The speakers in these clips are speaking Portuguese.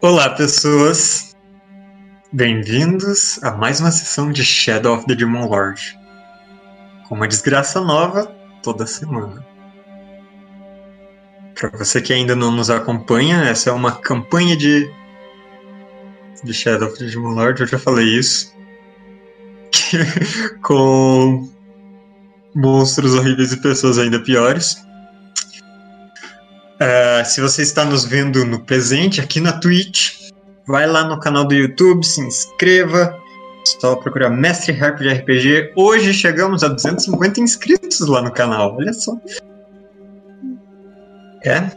Olá, pessoas! Bem-vindos a mais uma sessão de Shadow of the Demon Lord. Com uma desgraça nova toda semana. Para você que ainda não nos acompanha, essa é uma campanha de, de Shadow of the Demon Lord, eu já falei isso. com monstros horríveis e pessoas ainda piores. Uh, se você está nos vendo no presente, aqui na Twitch, vai lá no canal do YouTube, se inscreva. Só procurar Mestre Harp de RPG. Hoje chegamos a 250 inscritos lá no canal, olha só. É.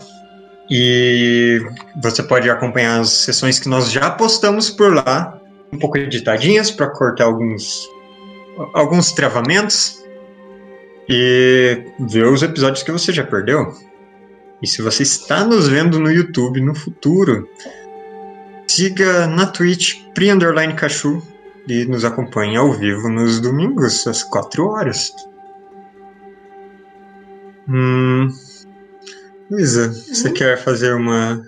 E você pode acompanhar as sessões que nós já postamos por lá, um pouco editadinhas para cortar alguns alguns travamentos e ver os episódios que você já perdeu. E se você está nos vendo no YouTube no futuro, siga na Twitch Pri Underline Cachu e nos acompanhe ao vivo nos domingos, às 4 horas. Hum. Luísa, uhum. você quer fazer uma.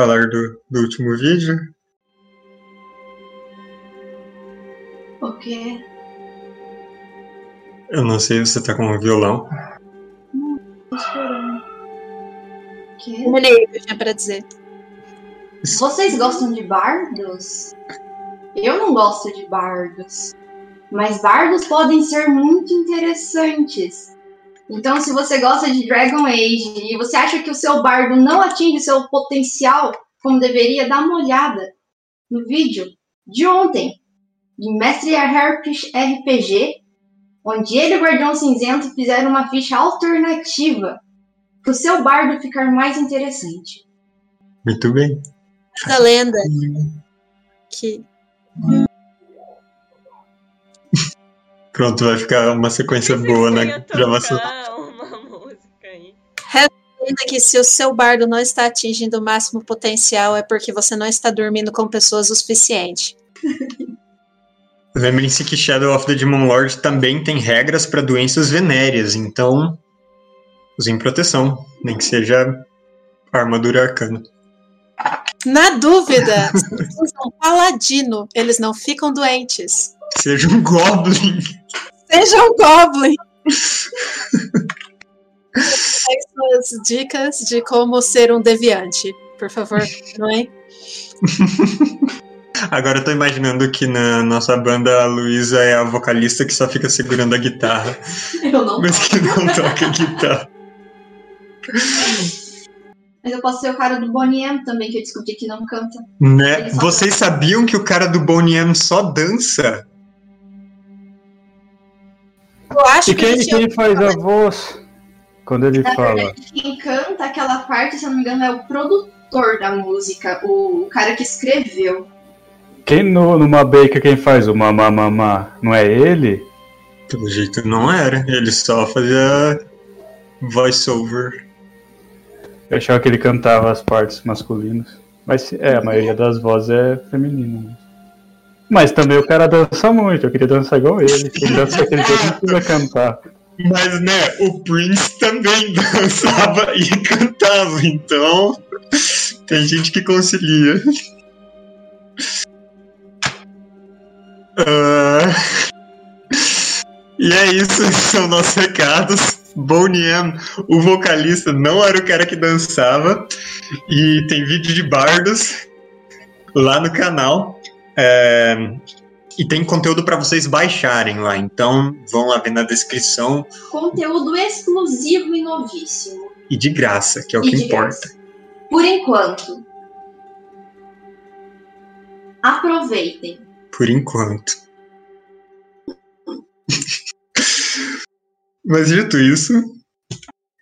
falar do, do último vídeo? O quê? Eu não sei, você tá com um violão. Não, tô esperando. Que? Que eu tinha pra dizer. Vocês gostam de bardos? Eu não gosto de bardos. Mas bardos podem ser muito interessantes. Então, se você gosta de Dragon Age e você acha que o seu bardo não atinge seu potencial como deveria, dá uma olhada no vídeo de ontem, de Mestre RPG, onde ele e o Guardião Cinzento fizeram uma ficha alternativa para o seu bardo ficar mais interessante. Muito bem. Essa lenda que Pronto, vai ficar uma sequência boa na gravação. Uma música aí. Que se o seu bardo não está atingindo o máximo potencial é porque você não está dormindo com pessoas o suficiente. Lembrem-se que Shadow of the Demon Lord também tem regras para doenças venéreas, então usem proteção, nem que seja armadura arcana. Na dúvida, se um paladino, eles não ficam doentes. Seja um goblin. Seja um goblin. Essas dicas de como ser um deviante, por favor, não é? Agora eu tô imaginando que na nossa banda a Luísa é a vocalista que só fica segurando a guitarra. Eu não. Mas que não toca guitarra. Mas eu posso ser o cara do Bonnie M também, que eu descobri que não canta. Né? Vocês canta. sabiam que o cara do Bonnie M só dança? Eu acho e quem, que quem faz a voz quando ele Na fala? Verdade, quem canta aquela parte, se eu não me engano, é o produtor da música, o cara que escreveu. Quem no, numa Baker quem faz o mamá mamá, não é ele? Pelo jeito não era, ele só fazia voiceover. Eu achava que ele cantava as partes masculinas. Mas é, a maioria das vozes é feminina. Mas também o cara dança muito, eu queria dançar igual ele. Ele dança aquele jeito, não precisa cantar. Mas, né, o Prince também dançava e cantava, então tem gente que concilia. Uh... E é isso, são nossos recados. Bonnie M, o vocalista, não era o cara que dançava. E tem vídeo de bardos lá no canal. É, e tem conteúdo para vocês baixarem lá. Então vão lá ver na descrição. Conteúdo exclusivo e novíssimo. E de graça, que é o e que importa. Graça. Por enquanto. Aproveitem. Por enquanto. Mas dito isso,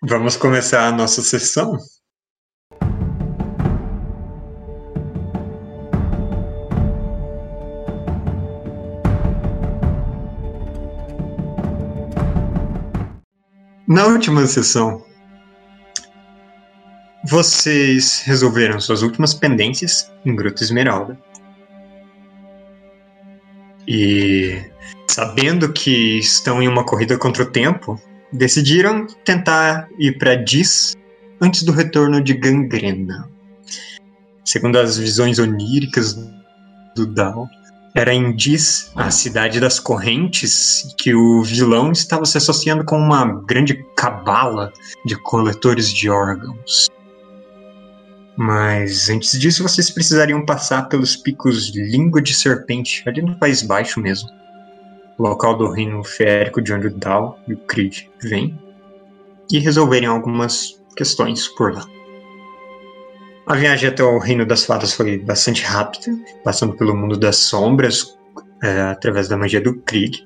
vamos começar a nossa sessão. Na última sessão, vocês resolveram suas últimas pendências em Gruta Esmeralda. E sabendo que estão em uma corrida contra o tempo, decidiram tentar ir para Dis antes do retorno de Gangrena. segundo as visões oníricas do Dal, era em Diz, a cidade das correntes, que o vilão estava se associando com uma grande cabala de coletores de órgãos. Mas antes disso, vocês precisariam passar pelos picos Língua de Serpente, ali no País Baixo mesmo. Local do reino férico de onde o Dal e o Creed vêm. E resolverem algumas questões por lá. A viagem até o Reino das Fadas foi bastante rápida, passando pelo mundo das sombras, é, através da magia do Krieg.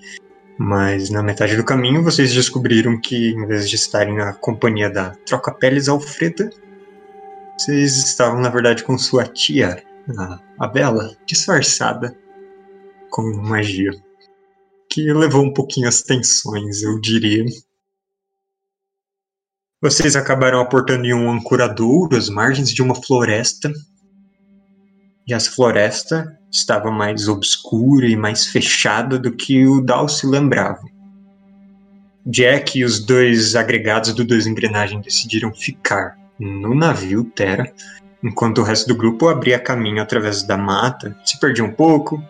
Mas na metade do caminho vocês descobriram que, em vez de estarem na companhia da Troca-Peles Alfreda, vocês estavam, na verdade, com sua tia, a, Bela, disfarçada com magia. Que levou um pouquinho as tensões, eu diria. Vocês acabaram aportando em um ancoradouro às margens de uma floresta. E essa floresta estava mais obscura e mais fechada do que o Dal se lembrava. Jack e os dois agregados do Dois Engrenagens decidiram ficar no navio Terra, enquanto o resto do grupo abria caminho através da mata, se perdia um pouco,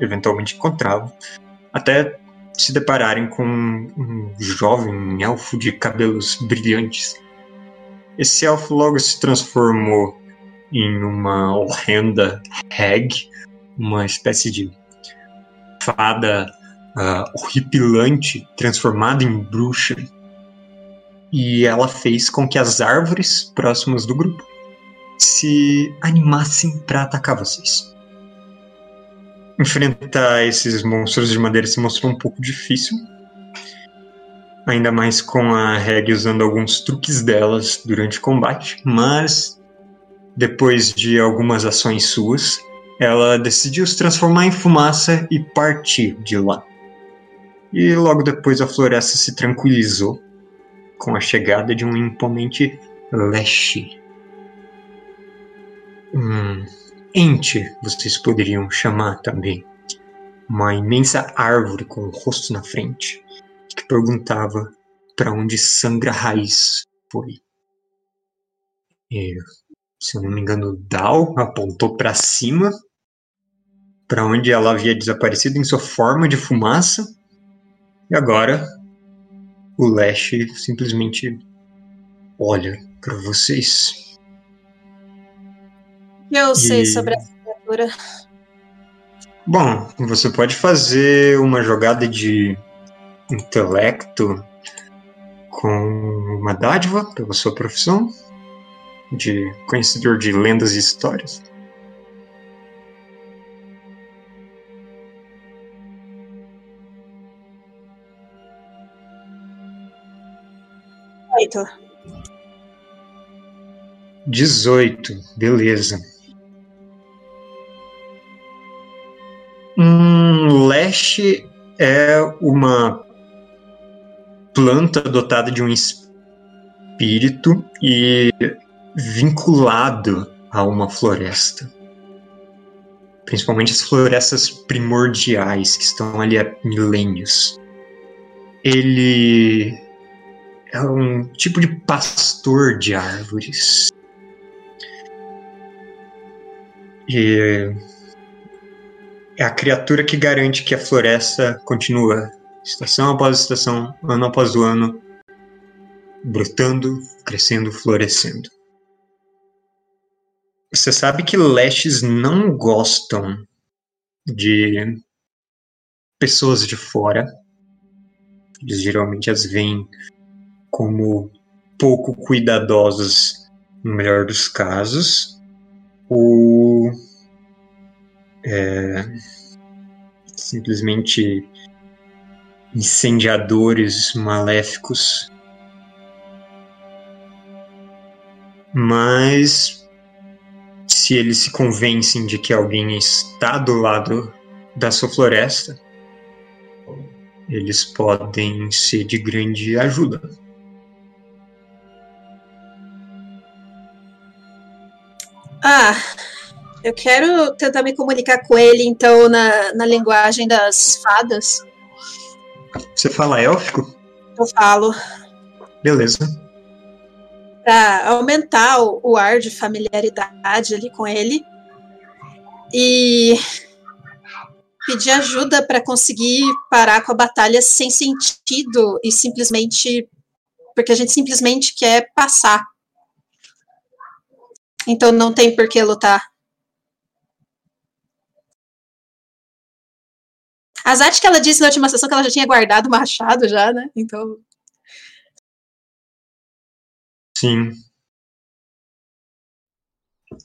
eventualmente encontrava, até se depararem com um jovem elfo de cabelos brilhantes. Esse elfo logo se transformou em uma horrenda hag, uma espécie de fada uh, horripilante transformada em bruxa. E ela fez com que as árvores próximas do grupo se animassem para atacar vocês enfrentar esses monstros de madeira se mostrou um pouco difícil. Ainda mais com a Reg usando alguns truques delas durante o combate, mas depois de algumas ações suas, ela decidiu se transformar em fumaça e partir de lá. E logo depois a floresta se tranquilizou com a chegada de um imponente Leshy. Hum, ente, vocês poderiam chamar também. Uma imensa árvore com o rosto na frente, que perguntava para onde Sangra Raiz foi. E, se eu não me engano, Dal apontou para cima, para onde ela havia desaparecido em sua forma de fumaça, e agora o Lash simplesmente olha para vocês eu sei sobre essa criatura. Bom, você pode fazer uma jogada de intelecto com uma dádiva pela sua profissão de conhecedor de lendas e histórias. Oito. 18, beleza. Um leste é uma planta dotada de um espírito e vinculado a uma floresta. Principalmente as florestas primordiais que estão ali há milênios. Ele é um tipo de pastor de árvores. E é a criatura que garante que a floresta continua estação após estação, ano após ano, brotando, crescendo, florescendo. Você sabe que lestes não gostam de pessoas de fora. Eles geralmente as veem como pouco cuidadosos, no melhor dos casos, ou é, simplesmente incendiadores maléficos. Mas se eles se convencem de que alguém está do lado da sua floresta, eles podem ser de grande ajuda. Ah, eu quero tentar me comunicar com ele, então, na, na linguagem das fadas. Você fala élfico? Eu falo. Beleza. para aumentar o, o ar de familiaridade ali com ele e pedir ajuda para conseguir parar com a batalha sem sentido e simplesmente porque a gente simplesmente quer passar. Então não tem por que lutar. A Zat que ela disse na última sessão que ela já tinha guardado o machado já, né? Então. Sim.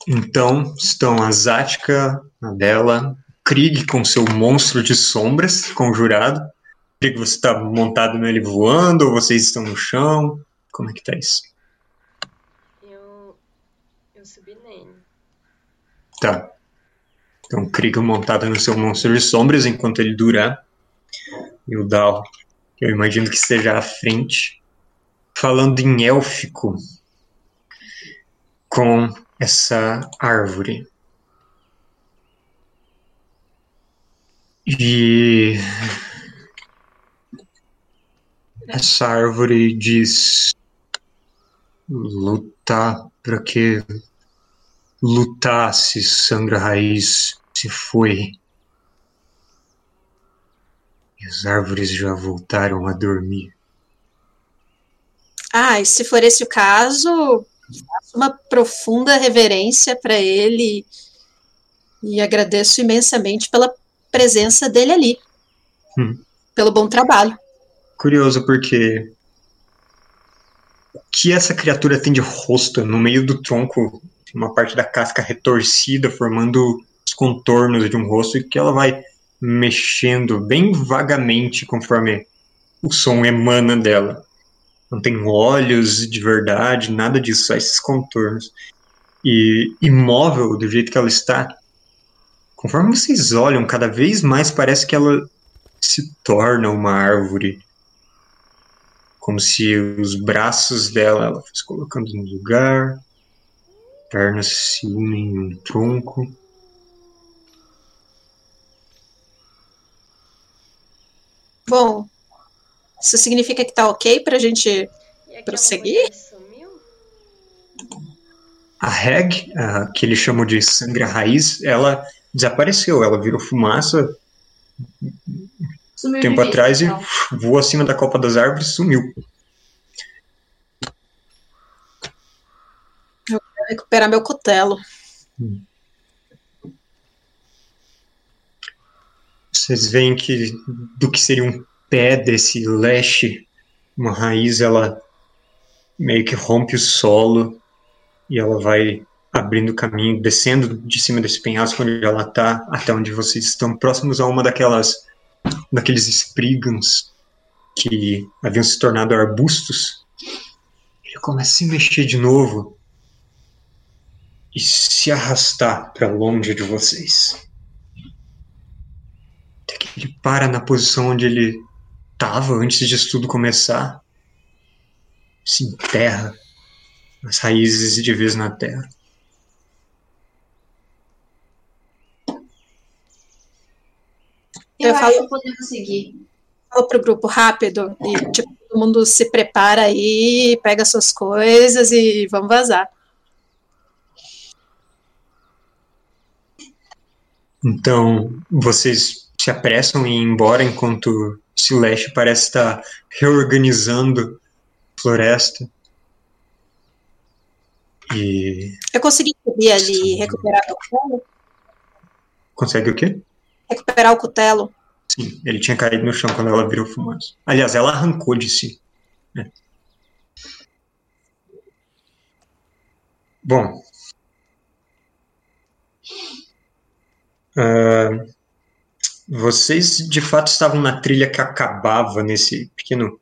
Então estão a Zática, a Bela, Krieg com seu monstro de sombras conjurado. Krieg, você está montado nele voando ou vocês estão no chão? Como é que tá isso? Eu. Eu subi nele. Tá. Então, Krieg montado no seu monstro de sombras enquanto ele durar. E o Dal, eu imagino que esteja à frente, falando em élfico com essa árvore. E essa árvore diz lutar para que lutasse sangra raiz se foi. E as árvores já voltaram a dormir. Ah, e se for esse o caso, faço uma profunda reverência para ele e agradeço imensamente pela presença dele ali. Hum. Pelo bom trabalho. Curioso porque o que essa criatura tem de rosto no meio do tronco, uma parte da casca retorcida, formando os contornos de um rosto, e que ela vai mexendo bem vagamente conforme o som emana dela. Não tem olhos de verdade, nada disso, só esses contornos. E imóvel do jeito que ela está, conforme vocês olham, cada vez mais parece que ela se torna uma árvore. Como se os braços dela ela fosse colocando no lugar, pernas se unem em um tronco. Bom, isso significa que tá ok pra gente Prosseguir? A Reg, a, que eles chamam de sangue à raiz, ela desapareceu, ela virou fumaça Sumiu tempo atrás e voou acima da copa das árvores e sumiu. Recuperar meu cutelo. Vocês veem que do que seria um pé desse leste, uma raiz, ela meio que rompe o solo e ela vai abrindo caminho, descendo de cima desse penhasco onde ela está, até onde vocês estão, próximos a uma daquelas daqueles sprígans que haviam se tornado arbustos. Ele começa a se mexer de novo e se arrastar para longe de vocês. Até que ele para na posição onde ele estava antes disso tudo começar. Se enterra as raízes de vez na terra. Eu, Eu acho falo- que podemos seguir. Fala pro grupo rápido e tipo, todo mundo se prepara aí, pega suas coisas e vamos vazar. Então, vocês se apressam em ir embora enquanto Celeste parece estar reorganizando a floresta. E Eu consegui subir ali e recuperar o cutelo? consegue o quê? Recuperar o cutelo. Sim, ele tinha caído no chão quando ela virou fumaça. Aliás, ela arrancou de si. né? Bom. Ah, vocês de fato estavam na trilha que acabava nesse pequeno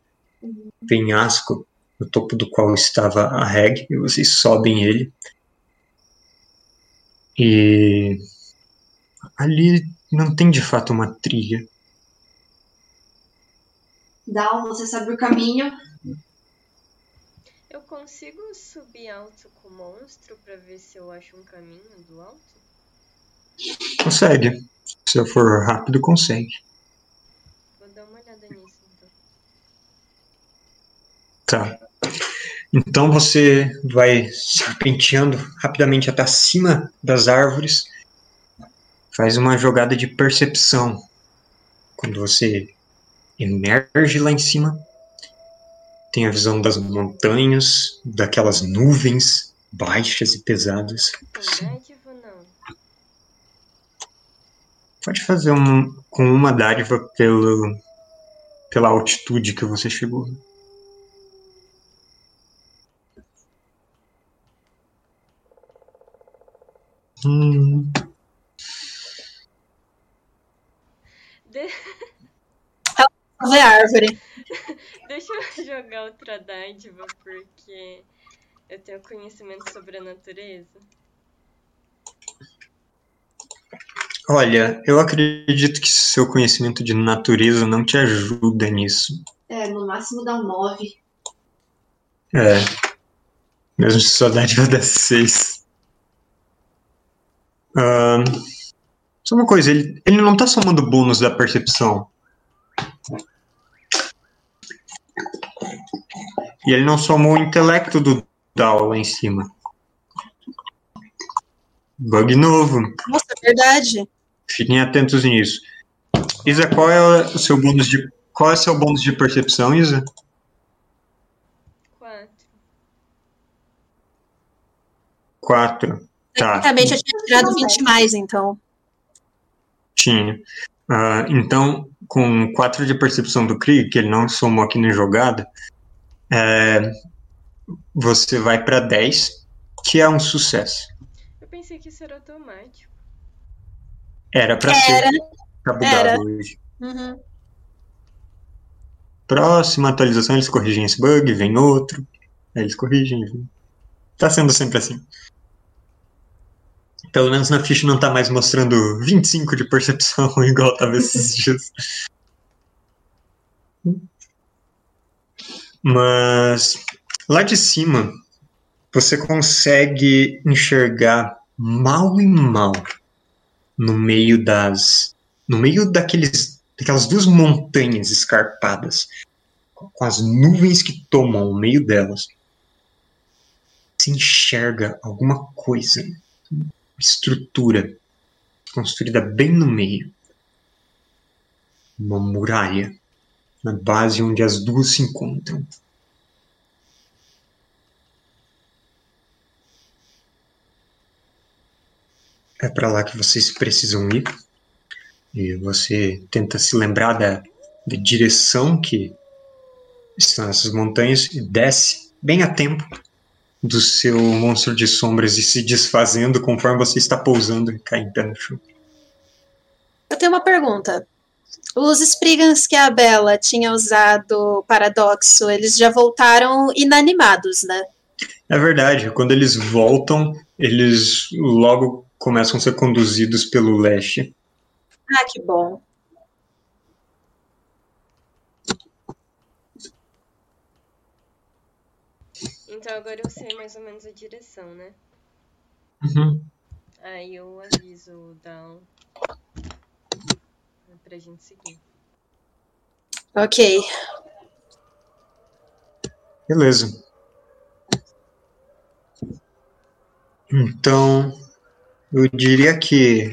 penhasco, no topo do qual estava a Reg, e vocês sobem ele. E ali não tem de fato uma trilha. Dal, você sabe o caminho. Eu consigo subir alto com o monstro pra ver se eu acho um caminho do alto? Consegue. Se eu for rápido, consegue. Vou dar uma olhada nisso então. Tá. Então você vai serpenteando rapidamente até acima das árvores. Faz uma jogada de percepção. Quando você emerge lá em cima, tem a visão das montanhas, daquelas nuvens baixas e pesadas. dádiva não? Pode fazer um, com uma dádiva pelo, pela altitude que você chegou. Hum, De- árvore. Deixa eu jogar outra dádiva, porque eu tenho conhecimento sobre a natureza. Olha, eu acredito que seu conhecimento de natureza não te ajuda nisso. É, no máximo dá um 9. É. Mesmo se sua dádiva der 6. Ahn, só uma coisa, ele, ele não tá somando bônus da percepção. E ele não somou o intelecto do Dal lá em cima. Bug novo. Nossa, é verdade. Fiquem atentos nisso. Isa, qual é o seu bônus de. Qual é o seu bônus de percepção, Isa? Quatro. 4. Tá. Tecnicamente eu tinha tirado 20 mais, então. Tinha. Ah, então, com 4 de percepção do Krieg, que ele não somou aqui na jogada, é, você vai para 10, que é um sucesso. Eu pensei que isso era automático. Era para ser. Tá bugado Era. hoje. Uhum. Próxima atualização, eles corrigem esse bug, vem outro. Aí eles corrigem. vem. Tá sendo sempre assim. Pelo menos na ficha não tá mais mostrando 25 de percepção, igual tava esses dias. Mas lá de cima você consegue enxergar mal e mal no meio das no meio daqueles daquelas duas montanhas escarpadas com as nuvens que tomam o meio delas se enxerga alguma coisa estrutura construída bem no meio. Uma muralha na base onde as duas se encontram é para lá que vocês precisam ir e você tenta se lembrar da, da direção que estão essas montanhas e desce bem a tempo do seu monstro de sombras e se desfazendo conforme você está pousando e cai em pé no chão. Eu tenho uma pergunta. Os Spriggans que a Bela tinha usado paradoxo, eles já voltaram inanimados, né? É verdade, quando eles voltam, eles logo começam a ser conduzidos pelo leste. Ah, que bom. Então agora eu sei mais ou menos a direção, né? Uhum. Aí eu aviso o Down pra gente seguir. Ok. Beleza. Então, eu diria que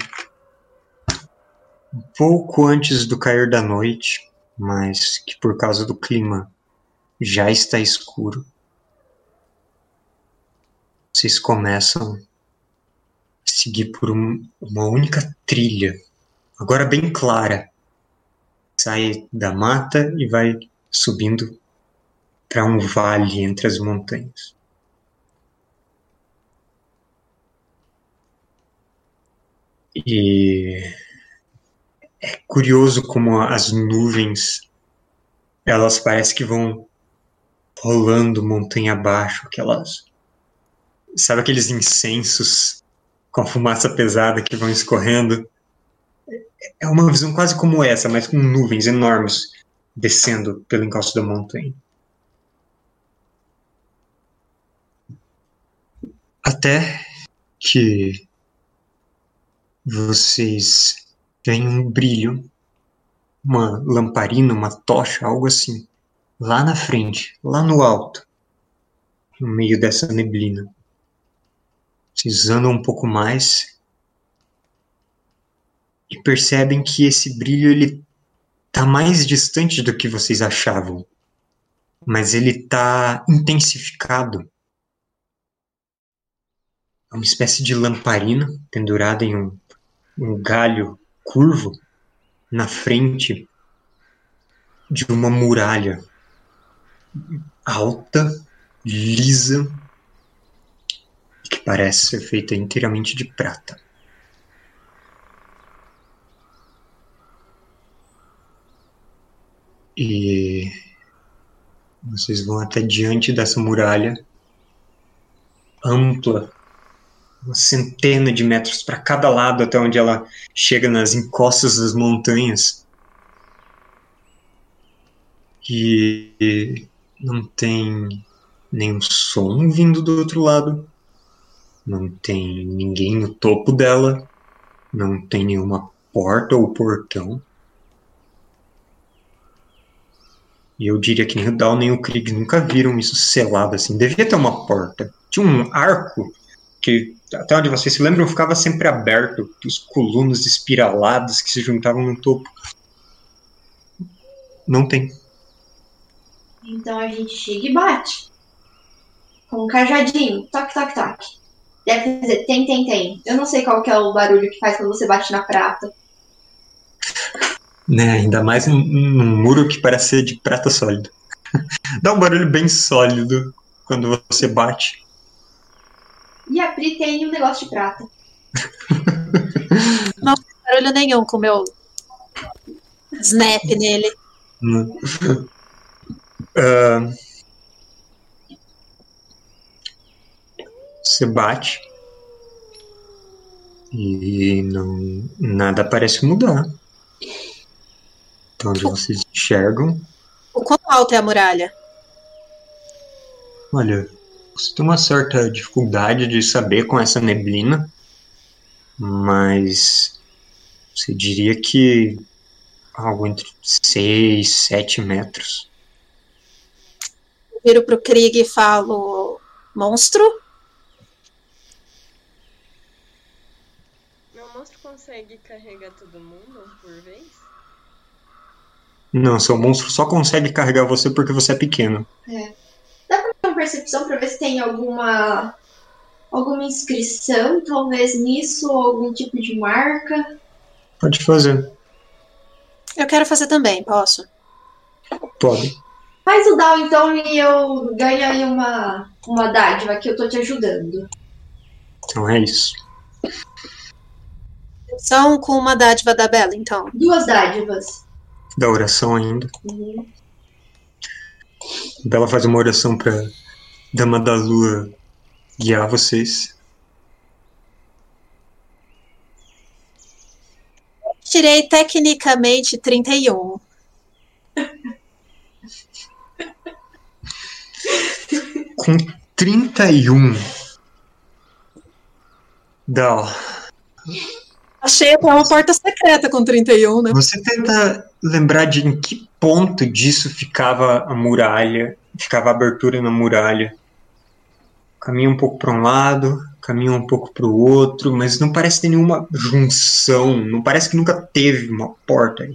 um pouco antes do cair da noite, mas que por causa do clima já está escuro, vocês começam a seguir por um- uma única trilha, agora bem clara. Sai da mata e vai subindo para um vale entre as montanhas. E é curioso como as nuvens elas parecem que vão rolando montanha abaixo, aquelas sabe aqueles incensos com a fumaça pesada que vão escorrendo? É uma visão quase como essa, mas com nuvens enormes descendo pelo encalço da montanha. Até que vocês veem um brilho, uma lamparina, uma tocha, algo assim, lá na frente, lá no alto. no meio dessa neblina. Vocês andam um pouco mais e percebem que esse brilho ele tá mais distante do que vocês achavam, mas ele tá intensificado. É uma espécie de lamparina pendurada em um, um galho curvo na frente de uma muralha alta, lisa, que parece ser feita inteiramente de prata. E vocês vão até diante dessa muralha ampla, uma centena de metros para cada lado, até onde ela chega nas encostas das montanhas. E não tem nenhum som vindo do outro lado, não tem ninguém no topo dela, não tem nenhuma porta ou portão. E eu diria que nem o Down nem o Krieg nunca viram isso selado assim. Devia ter uma porta. Tinha um arco que, até onde vocês se lembram, ficava sempre aberto. Os colunas espiraladas que se juntavam no topo. Não tem. Então a gente chega e bate. Com um cajadinho. Toque, toque, toque. Deve dizer, tem, tem, tem. Eu não sei qual que é o barulho que faz quando você bate na prata. Né, ainda mais num, num muro que parece ser de prata sólido. Dá um barulho bem sólido quando você bate. E a Pri tem um negócio de prata. Não tem barulho nenhum com o meu snap nele. Ah, você bate e não nada parece mudar. Então onde vocês enxergam, O quão alto é a muralha? olha, você tem uma certa dificuldade de saber com essa neblina, mas você diria que algo entre 6, 7 metros. Viro pro Krieg e falo: monstro? Meu monstro consegue carregar todo mundo por vez? Não, seu monstro só consegue carregar você porque você é pequeno. Uma percepção pra ver se tem alguma alguma inscrição, talvez nisso, ou algum tipo de marca. Pode fazer. Eu quero fazer também, posso? Pode. Faz o down então e eu ganho aí uma, uma dádiva que eu tô te ajudando. Então é isso. São com uma dádiva da Bela, então. Duas dádivas. Da oração ainda. Uhum. Bela faz uma oração pra Dama da Lua guiar vocês. Tirei tecnicamente 31. Com 31. Dal, Achei até uma porta secreta com 31, né? você tenta lembrar de em que ponto disso ficava a muralha, ficava a abertura na muralha. Caminha um pouco para um lado, caminha um pouco para o outro, mas não parece ter nenhuma junção, não parece que nunca teve uma porta.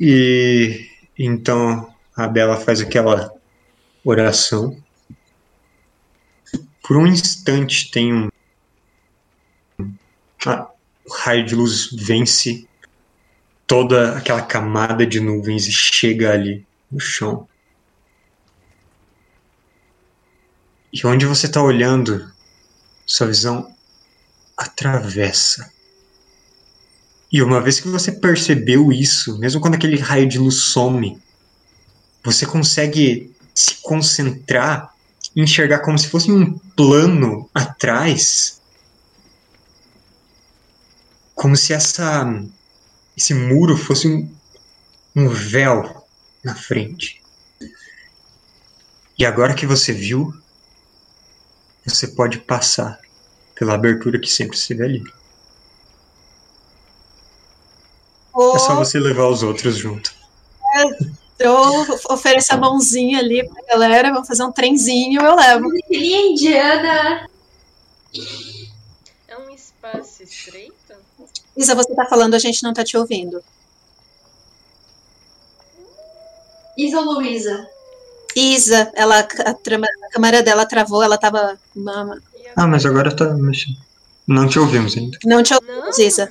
E então a Bela faz aquela oração. Por um instante tem um ah, o raio de luz vence toda aquela camada de nuvens e chega ali no chão. E onde você está olhando, sua visão atravessa. E uma vez que você percebeu isso, mesmo quando aquele raio de luz some, você consegue se concentrar e enxergar como se fosse um plano atrás como se essa esse muro fosse um, um véu na frente. E agora que você viu, você pode passar pela abertura que sempre esteve ali. Ô, É só você levar os outros junto. Eu ofereço a mãozinha ali pra galera, vamos fazer um trenzinho, eu levo. Filhinha indiana. É um espaço estreito? Isa, você tá falando, a gente não tá te ouvindo. Isa ou Luísa? Isa, ela, a, trama- a câmera dela travou, ela tava. Mama, Ah, mas agora tá mexendo. Não te ouvimos ainda. não te Não. ouvimos, Isa.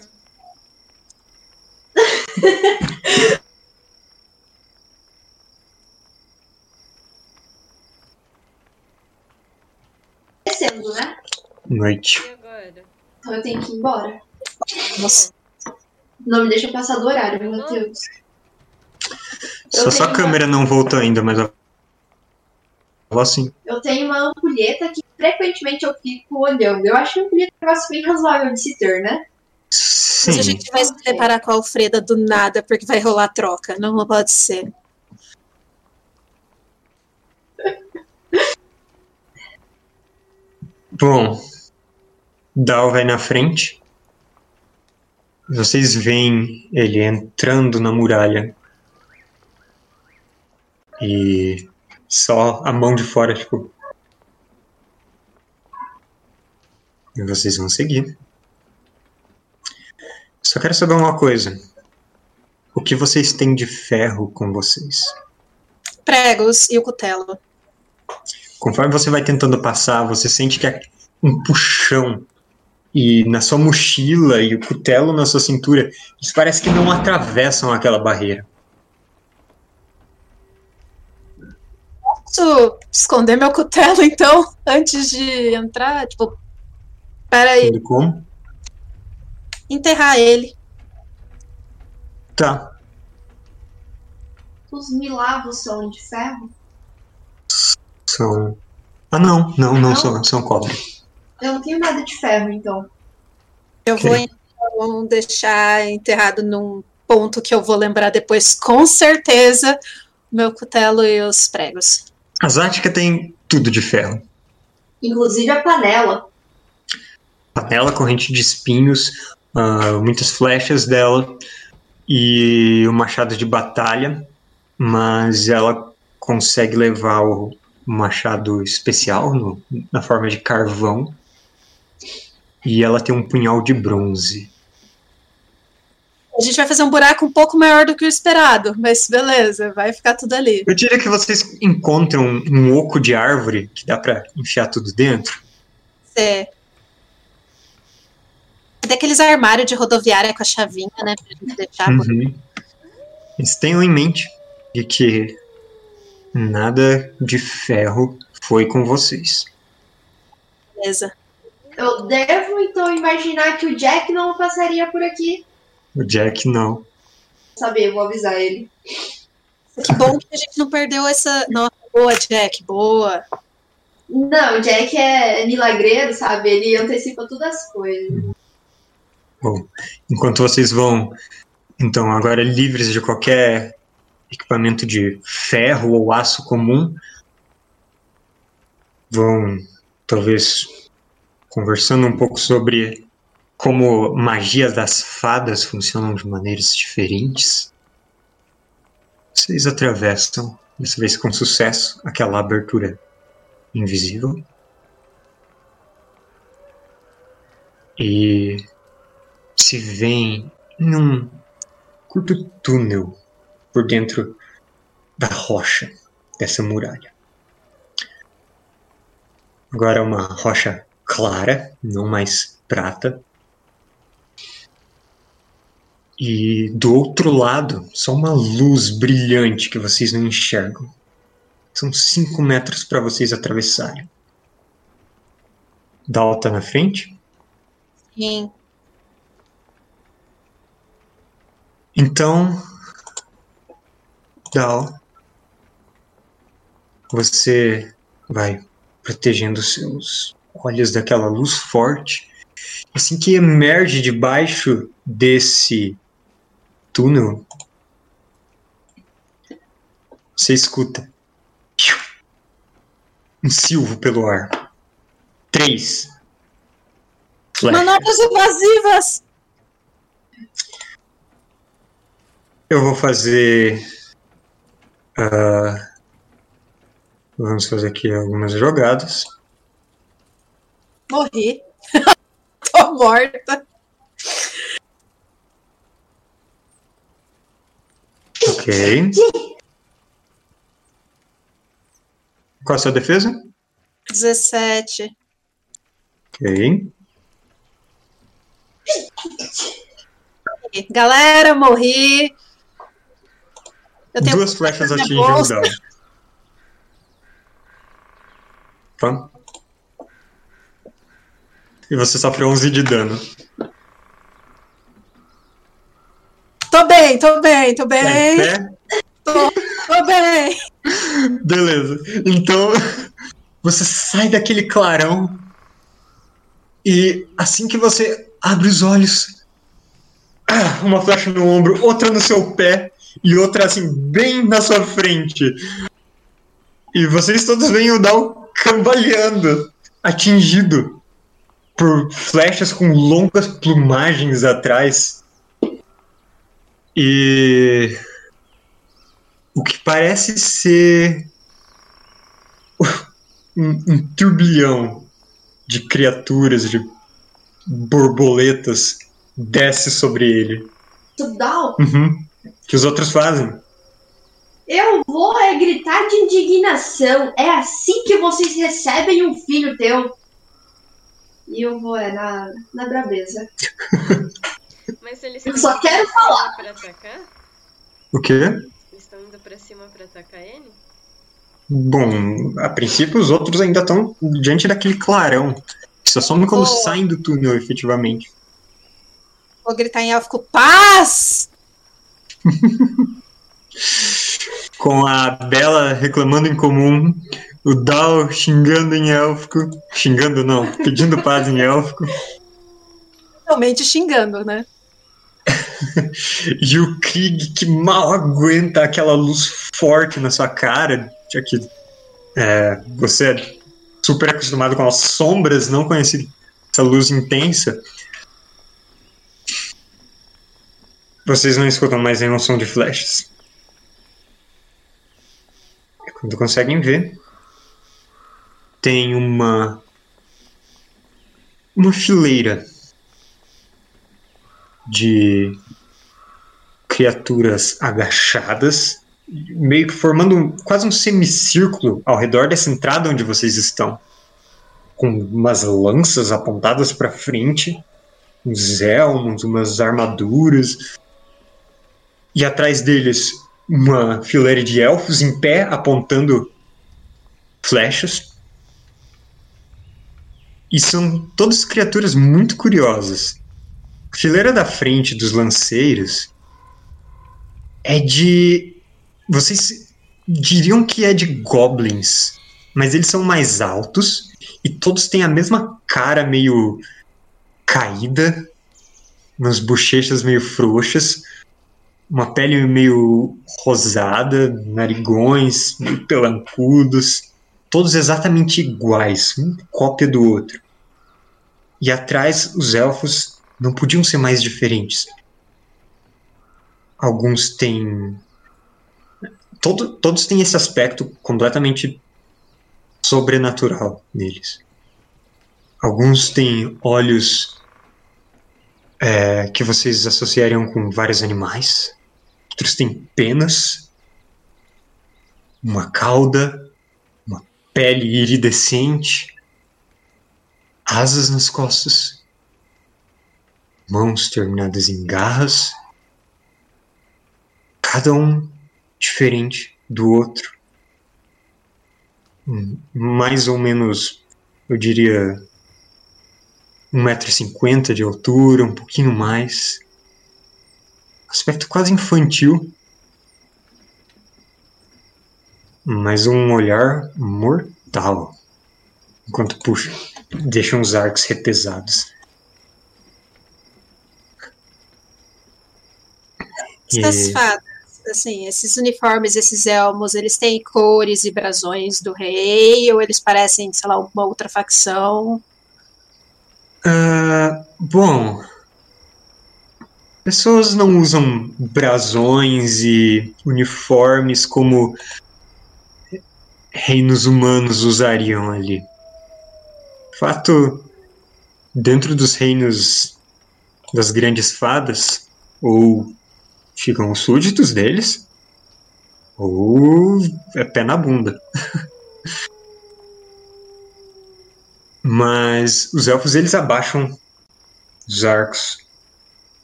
Descendo, né? Noite. E agora? Então eu tenho que ir embora. Nossa. Não me deixa passar do horário, meu Deus. Eu Só sua tenho câmera não voltou ainda, mas a voz sim. Eu tenho uma ampulheta que frequentemente eu fico olhando. Eu acho que a ampulheta é um negócio bem razoável de se ter, né? Se a Sim. gente vai se separar com a Alfreda do nada, porque vai rolar troca. Não pode ser. Bom, Dal vai na frente. Vocês veem ele entrando na muralha. E só a mão de fora, tipo. E vocês vão seguir. Só quero saber uma coisa. O que vocês têm de ferro com vocês? Pregos e o cutelo. Conforme você vai tentando passar, você sente que é um puxão. E na sua mochila e o cutelo na sua cintura, eles parece que não atravessam aquela barreira. Posso esconder meu cutelo, então, antes de entrar? Tipo, peraí, como? enterrar ele. Tá. Os milavos são de ferro? São. Ah, não, não, não, Não? são, são cobre. Eu não tenho nada de ferro, então. Eu vou Ok. então deixar enterrado num ponto que eu vou lembrar depois, com certeza, meu cutelo e os pregos. A Zática tem tudo de ferro: Inclusive a panela. panela, corrente de espinhos, ah, muitas flechas dela e o machado de batalha, mas ela consegue levar o machado especial no- na forma de carvão e ela tem um punhal de bronze. A gente vai fazer um buraco um pouco maior do que o esperado, mas beleza, vai ficar tudo ali. Eu diria que vocês encontram um oco de árvore que dá pra enfiar tudo dentro. É. É daqueles armários de rodoviária com a chavinha, né? Pra gente deixar. Uhum. Eles tenham em mente de que nada de ferro foi com vocês. Beleza. Eu devo então imaginar que o Jack não passaria por aqui. O Jack não. Saber, eu vou avisar ele. Que bom que a gente não perdeu essa. Nossa, boa, Jack, boa. Não, o Jack é milagreiro, sabe? Ele antecipa todas as coisas. Enquanto vocês vão, então, agora livres de qualquer equipamento de ferro ou aço comum, vão talvez conversando um pouco sobre como magias das fadas funcionam de maneiras diferentes. Vocês atravessam, dessa vez com sucesso, aquela abertura invisível. E se veem em um curto túnel por dentro da rocha dessa muralha. Agora é uma rocha clara, não mais prata. E do outro lado, só uma luz brilhante que vocês não enxergam. São cinco metros para vocês atravessarem. Dal tá na frente. Sim. Então, Dal, você vai protegendo os seus olhos daquela luz forte. Assim que emerge debaixo desse túnel, você escuta um silvo pelo ar. Três. Flechas. Manobras evasivas! Eu vou fazer Ah, vamos fazer aqui algumas jogadas. Morri. Tô morta. Ok. Qual a sua defesa? 17. Ok. Galera, morri. Eu tenho Duas flechas atingem o. Dal. Tá? E você sofre 11 de dano. Tô bem, tô bem, tô Tá em bem. pé? Tô, tô bem. Beleza. Então, você sai daquele clarão e assim que você abre os olhos, ah, uma flecha no ombro, outra no seu pé e outra assim bem na sua frente. E vocês todos veem o Dal cambaleando, atingido por flechas com longas plumagens atrás. E o que parece ser um, um turbilhão de criaturas, de borboletas, desce sobre ele. Tudal, Uhum. Que os outros fazem. eu vou é gritar de indignação. É assim que vocês recebem um filho teu. E eu vou é na, na braveza. Mas eles Eu só quero cima pra atacar? O quê? Eles estão indo pra cima pra atacar ele? Bom, a princípio os outros ainda estão diante daquele clarão. Só somem quando Oh. saem do túnel, efetivamente. Vou gritar em élfico, paz! Com a Bela reclamando em comum, o Dal xingando em élfico. Xingando não, pedindo paz em élfico. Realmente xingando, né? E o Krieg que mal aguenta aquela luz forte na sua cara, já que é, você é super acostumado com as sombras, não conhece essa luz intensa. Vocês não escutam mais nenhum som de flechas. Quando conseguem ver, tem uma uma fileira de criaturas agachadas, meio que formando um- quase um semicírculo ao redor dessa entrada onde vocês estão, com umas lanças apontadas para frente, uns elmos, umas armaduras, e atrás deles uma fileira de elfos em pé apontando flechas. E são todas criaturas muito curiosas. A fileira da frente dos lanceiros é de. Vocês diriam que é de goblins, mas eles são mais altos e todos têm a mesma cara meio caída, umas bochechas meio frouxas, uma pele meio rosada, narigões meio pelancudos, todos exatamente iguais, um cópia do outro. E atrás os elfos não podiam ser mais diferentes. Alguns têm. Todo, todos têm esse aspecto completamente sobrenatural neles. Alguns têm olhos é, que vocês associariam com vários animais. Outros têm penas, uma cauda, uma pele iridescente, asas nas costas mãos terminadas em garras, cada um diferente do outro. Hum, Mais ou menos, eu diria, 1,50m de altura, um pouquinho mais. Aspecto quase infantil. Mas um olhar mortal. Enquanto puxa, deixam os arcos retesados. Essas E- assim, esses uniformes, esses elmos, eles têm cores e brasões do rei, ou eles parecem, sei lá, uma outra facção? Ah, bom, pessoas não usam brasões e uniformes como reinos humanos usariam ali. Fato, dentro dos reinos das grandes fadas, ou ficam os súditos deles, ou é pé na bunda. Mas os elfos eles abaixam os arcos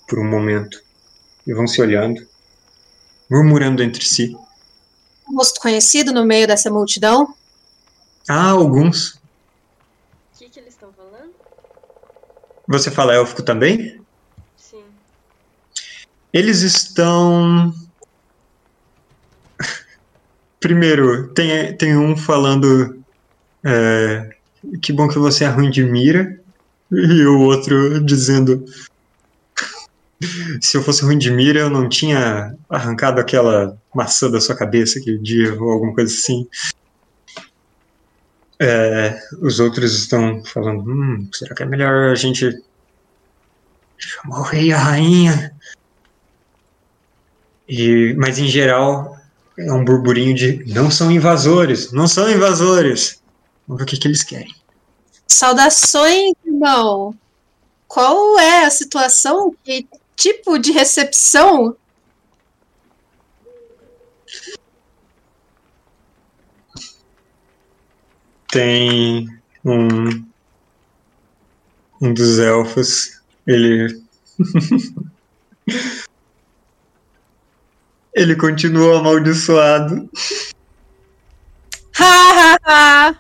por um momento e vão se olhando, murmurando entre si. Um rosto conhecido no meio dessa multidão? Ah, alguns. O que, que eles estão falando? Você fala élfico também? Eles estão. Primeiro, tem, tem um falando. é, que bom que você é ruim de mira. E o outro dizendo. Se eu fosse ruim de mira, eu não tinha arrancado aquela maçã da sua cabeça aquele dia, ou alguma coisa assim. É, os outros estão falando: hum, será que é melhor a gente chamar o rei e a rainha? E, mas em geral é um burburinho de não são invasores, não são invasores. Vamos ver o que, que eles querem. Saudações, irmão. Qual é a situação? Que tipo de recepção? Tem um um dos elfos, ele ele continua amaldiçoado. Ha, ha, ha.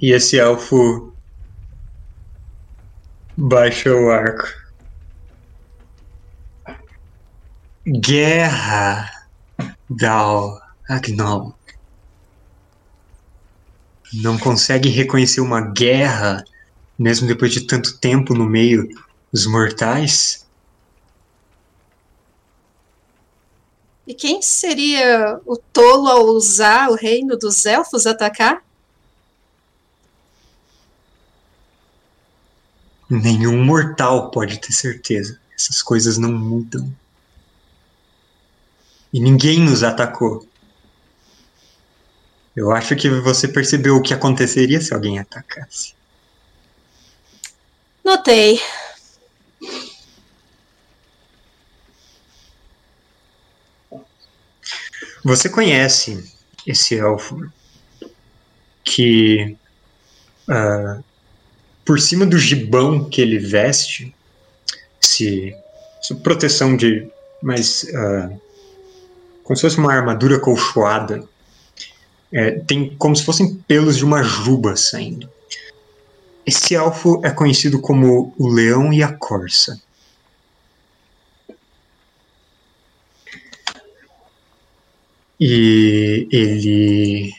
E esse elfo baixa o arco. Guerra Dal Agnol. Não consegue reconhecer uma guerra, mesmo depois de tanto tempo no meio dos mortais? E quem seria o tolo ao usar o reino dos elfos atacar? Nenhum mortal pode ter certeza. Essas coisas não mudam. E ninguém nos atacou. Eu acho que você percebeu o que aconteceria se alguém atacasse. Notei. Você conhece esse elfo que, ah, por cima do gibão que ele veste, se, proteção de mais ah, como se fosse uma armadura colchoada, é, tem como se fossem pelos de uma juba saindo. Esse elfo é conhecido como o leão e a corça. E ele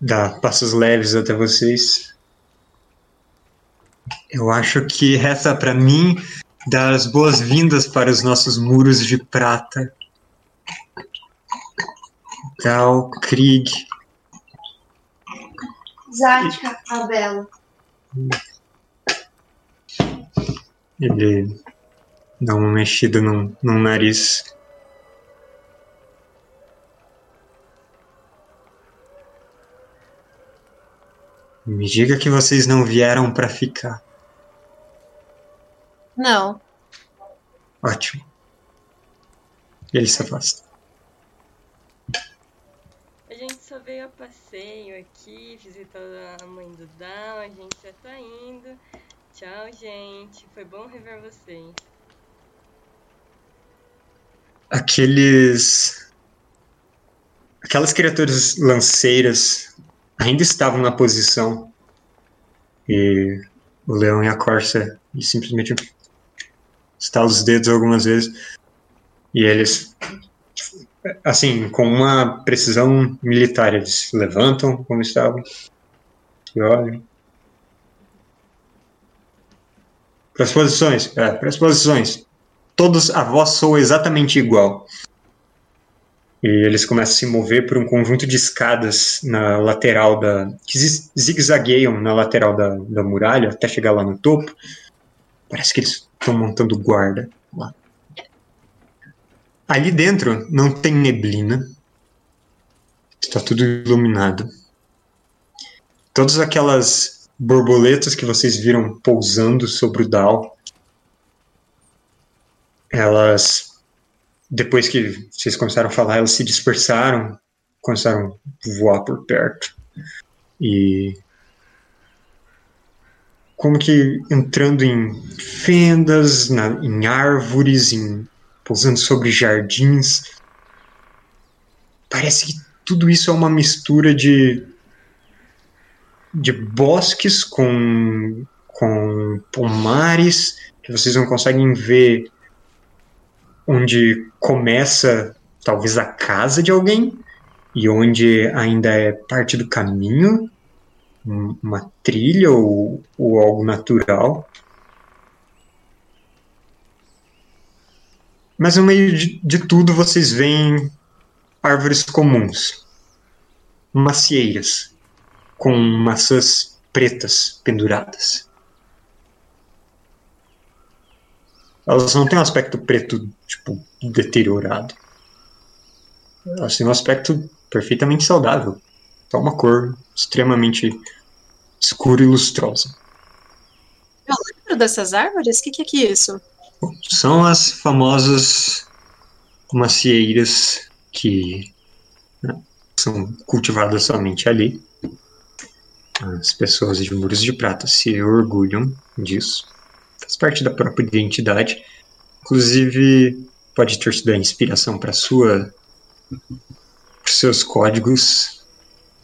dá passos leves até vocês. Eu acho que resta para mim dar as boas-vindas para os nossos muros de prata. Dal, Krieg, Zática, a Bela. ele dá uma mexida no, no nariz. Me diga que vocês não vieram para ficar. Não. Ótimo. E ele se afasta. A gente só veio a passeio aqui, visitar a mãe do Dal, a gente já tá indo. Tchau, gente. Foi bom rever vocês. Aqueles. Aquelas criaturas lanceiras ainda estavam na posição. E o leão e a corça e simplesmente estala os dedos algumas vezes. E eles. Assim, com uma precisão militar, eles se levantam como estavam. E olham. Para as posições. É, para as posições. Todos, a voz soa exatamente igual. E eles começam a se mover por um conjunto de escadas na lateral da. que zig- zigue-zagueiam na lateral da, da muralha até chegar lá no topo. Parece que eles estão montando guarda lá. Ali dentro não tem neblina. Está tudo iluminado. Todas aquelas borboletas que vocês viram pousando sobre o Dal, elas depois que vocês começaram a falar, elas se dispersaram, começaram a voar por perto. E. Como que entrando em fendas, na- em árvores, em, pousando sobre jardins. Parece que tudo isso é uma mistura de. de bosques com. com pomares, que vocês não conseguem ver onde começa talvez a casa de alguém e onde ainda é parte do caminho, um- uma trilha ou, ou algo natural. Mas no meio de, de tudo vocês veem árvores comuns, macieiras, com maçãs pretas penduradas. Elas não têm um aspecto preto, tipo, deteriorado. Elas têm um aspecto perfeitamente saudável. Só uma cor extremamente escura e lustrosa. Lembra dessas árvores? O que, que é que é isso? São as famosas macieiras que né, são cultivadas somente ali. As pessoas de Muros de Prata se orgulham disso. Faz parte da própria identidade. Inclusive, pode ter sido a inspiração para sua para seus códigos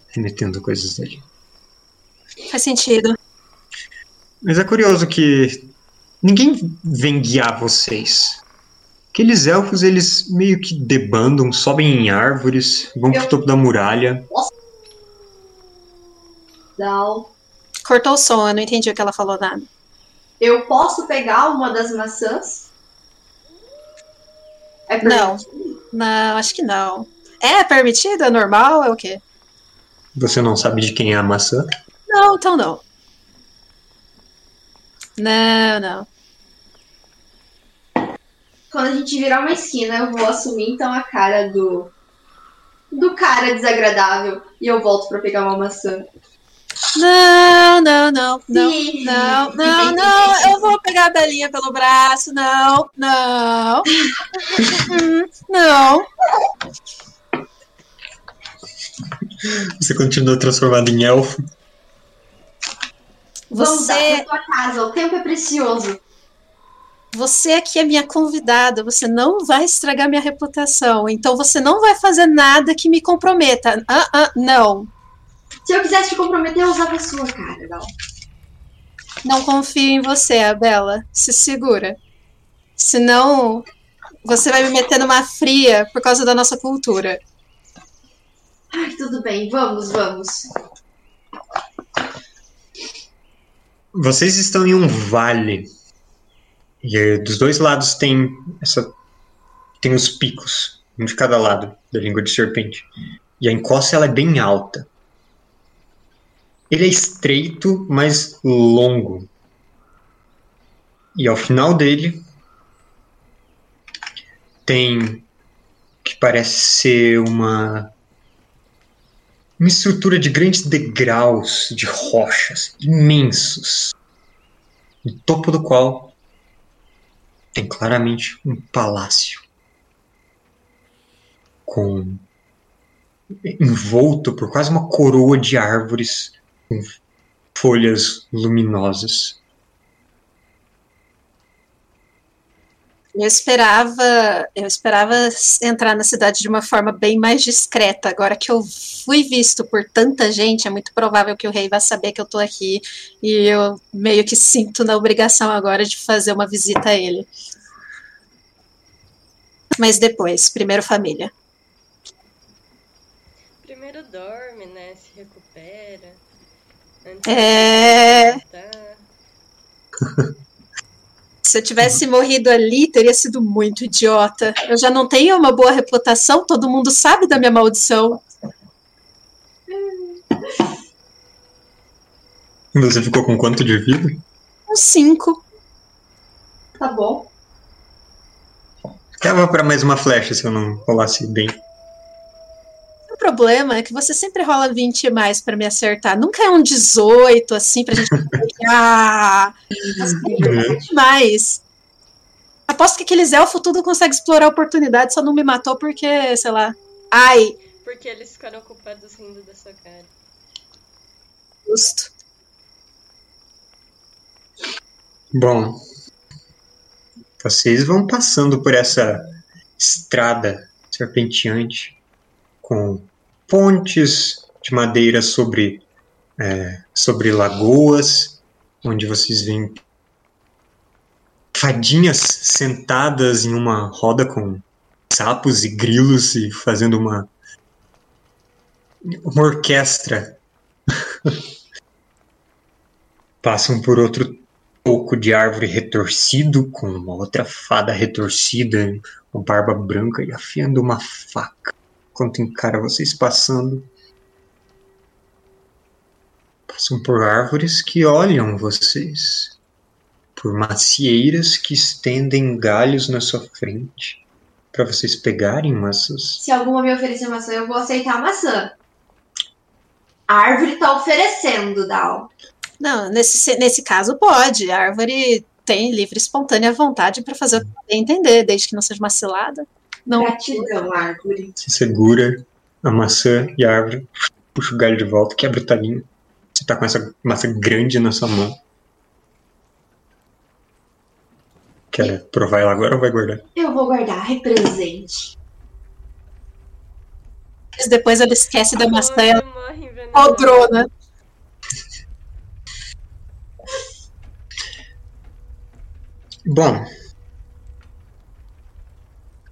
remetendo coisas dali. Faz sentido. Mas é curioso que ninguém vem guiar vocês. Aqueles elfos, eles meio que debandam, sobem em árvores, vão pro Eu- topo da muralha. Dal. Cortou o som, eu não entendi o que ela falou nada. Eu posso pegar uma das maçãs? É Não. Não, acho que não. É permitido? É normal? É o quê? Você não sabe de quem é a maçã? Não, então não. Não, não. Quando a gente virar uma esquina, eu vou assumir então a cara do. do cara desagradável. E eu volto pra pegar uma maçã. Não, não, não, não. Não, não, não, eu vou pegar a Belinha pelo braço, não, não, não. Você continua transformado em elfo. Vamos dar Você, pra tua casa, o tempo é precioso. você aqui é minha convidada, você não vai estragar minha reputação, então você não vai fazer nada que me comprometa. Ah, ah, não, Se eu quisesse te comprometer, eu usava a sua cara, Dal. não confio em você, Abela, se segura. Senão, você vai me meter numa fria por causa da nossa cultura. Ai, tudo bem, vamos, vamos. Vocês estão em um vale. E dos dois lados tem essa tem os picos, um de cada lado da língua de serpente. E a encosta ela é bem alta. Ele é estreito, mas longo. E ao final dele tem que parece ser uma uma estrutura de grandes degraus de rochas imensos, no topo do qual tem claramente um palácio com envolto por quase uma coroa de árvores com folhas luminosas. Eu esperava, eu esperava entrar na cidade de uma forma bem mais discreta. Agora que eu fui visto por tanta gente, é muito provável que o rei vá saber que eu tô aqui e eu meio que sinto na obrigação agora de fazer uma visita a ele. Mas depois, primeiro família. Primeiro dorme, né? Se. Antes É. Se eu tivesse morrido ali, teria sido muito idiota. Eu já não tenho uma boa reputação, todo mundo sabe da minha maldição. Você ficou com quanto de vida? Um cinco. Tá bom. Tava pra mais uma flecha se eu não rolasse bem. O problema é que você sempre rola 20 e mais pra me acertar. Nunca é um 18, assim, pra gente. ah! Uhum. É demais. Aposto que aqueles elfos tudo consegue explorar a oportunidade, só não me matou porque, sei lá. Ai, Porque eles ficaram ocupados rindo da sua cara. justo. Bom, vocês vão passando por essa estrada serpenteante com pontes de madeira sobre, é, sobre lagoas, onde vocês veem fadinhas sentadas em uma roda com sapos e grilos e fazendo uma, uma orquestra. Passam por outro toco de árvore retorcido, com uma outra fada retorcida, com barba branca e afiando uma faca, enquanto encara vocês passando. Passam por árvores que olham vocês, por macieiras que estendem galhos na sua frente, para vocês pegarem maçãs. Se alguma me oferecer maçã, eu vou aceitar a maçã. A árvore tá oferecendo, Dal. Não, nesse, nesse caso pode. A árvore tem livre, espontânea vontade pra fazer o que bem entender, desde que não seja uma cilada. Não. Gratidão, árvore. Se segura a maçã e a árvore, puxa o galho de volta, quebra o talinho. Você tá com essa maçã grande na sua mão. Quer provar ela agora ou vai guardar? Eu vou guardar, represente. Mas Depois ela esquece da maçã e ela podrona. Bom,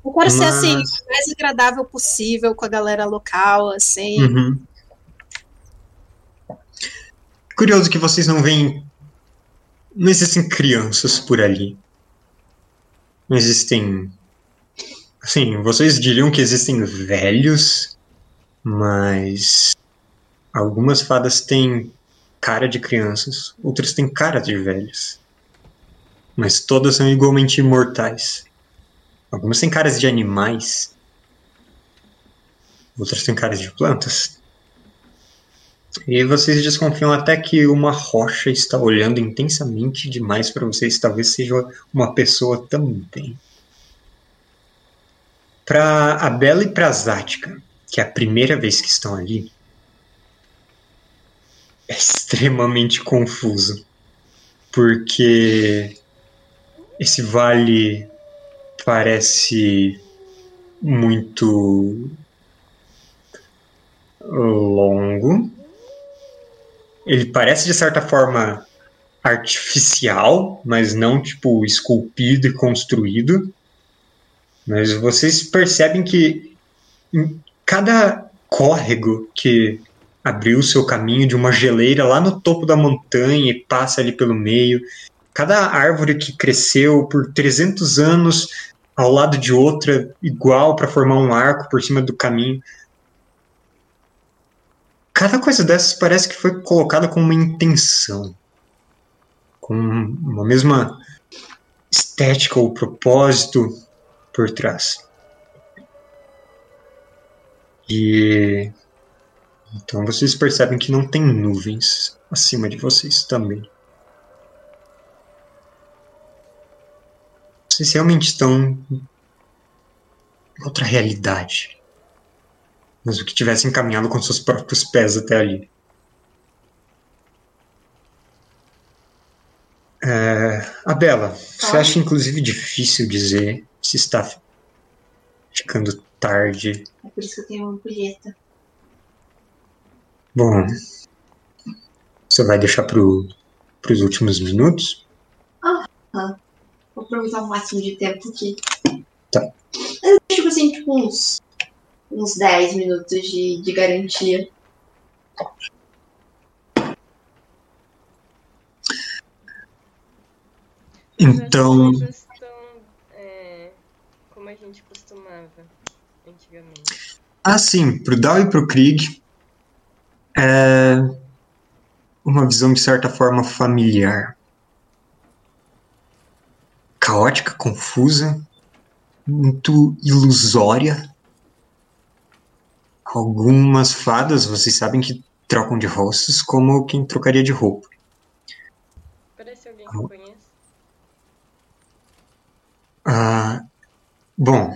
Eu quero ser Mas- assim, o mais agradável possível com a galera local, assim. uhum. curioso que vocês não veem. Não existem crianças por ali. Não existem. Assim, vocês diriam que existem velhos, mas. Algumas fadas têm cara de crianças, outras têm cara de velhos. Mas todas são igualmente imortais. Algumas têm caras de animais, outras têm caras de plantas. E vocês desconfiam até que uma rocha está olhando intensamente demais para vocês. Talvez seja uma pessoa também. Para a Bela e para a Zática, que é a primeira vez que estão ali, é extremamente confuso. Porque esse vale parece muito longo. Ele parece de certa forma artificial, mas não tipo esculpido e construído. Mas vocês percebem que em cada córrego que abriu seu caminho de uma geleira lá no topo da montanha e passa ali pelo meio, cada árvore que cresceu por 300 anos ao lado de outra igual para formar um arco por cima do caminho. Cada coisa dessas parece que foi colocada com uma intenção, com uma mesma estética ou propósito por trás. E então vocês percebem que não tem nuvens acima de vocês também. Vocês realmente estão em outra realidade. Mas o que tivessem caminhado com seus próprios pés até ali. É, a Bela, você acha inclusive difícil dizer se está ficando tarde? É por isso que eu tenho uma ampulheta. Bom, você vai deixar para os últimos minutos? Vou aproveitar o máximo de tempo aqui. Tá. Eu deixo assim, tipo, uns, uns 10 minutos de, de garantia. Então, As coisas estão é, como a gente costumava antigamente. assim, pro Dal e pro Krieg, é uma visão de certa forma familiar. Caótica, confusa, muito ilusória. Algumas fadas, vocês sabem que trocam de rostos como quem trocaria de roupa. Parece alguém que eu conheço. Ah, bom,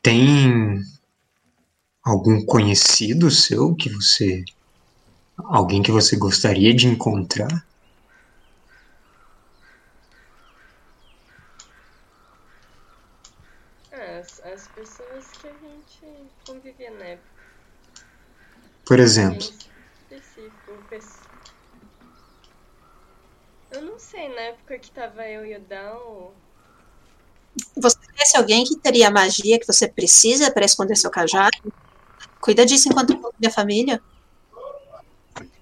tem algum conhecido seu que você. Alguém que você gostaria de encontrar? Ah, as, as pessoas que a gente convivia na época. Por exemplo, Eu não sei, na época que tava eu e o Dal. Você conhece alguém que teria a magia que você precisa para esconder seu cajado? Cuida disso enquanto eu da família.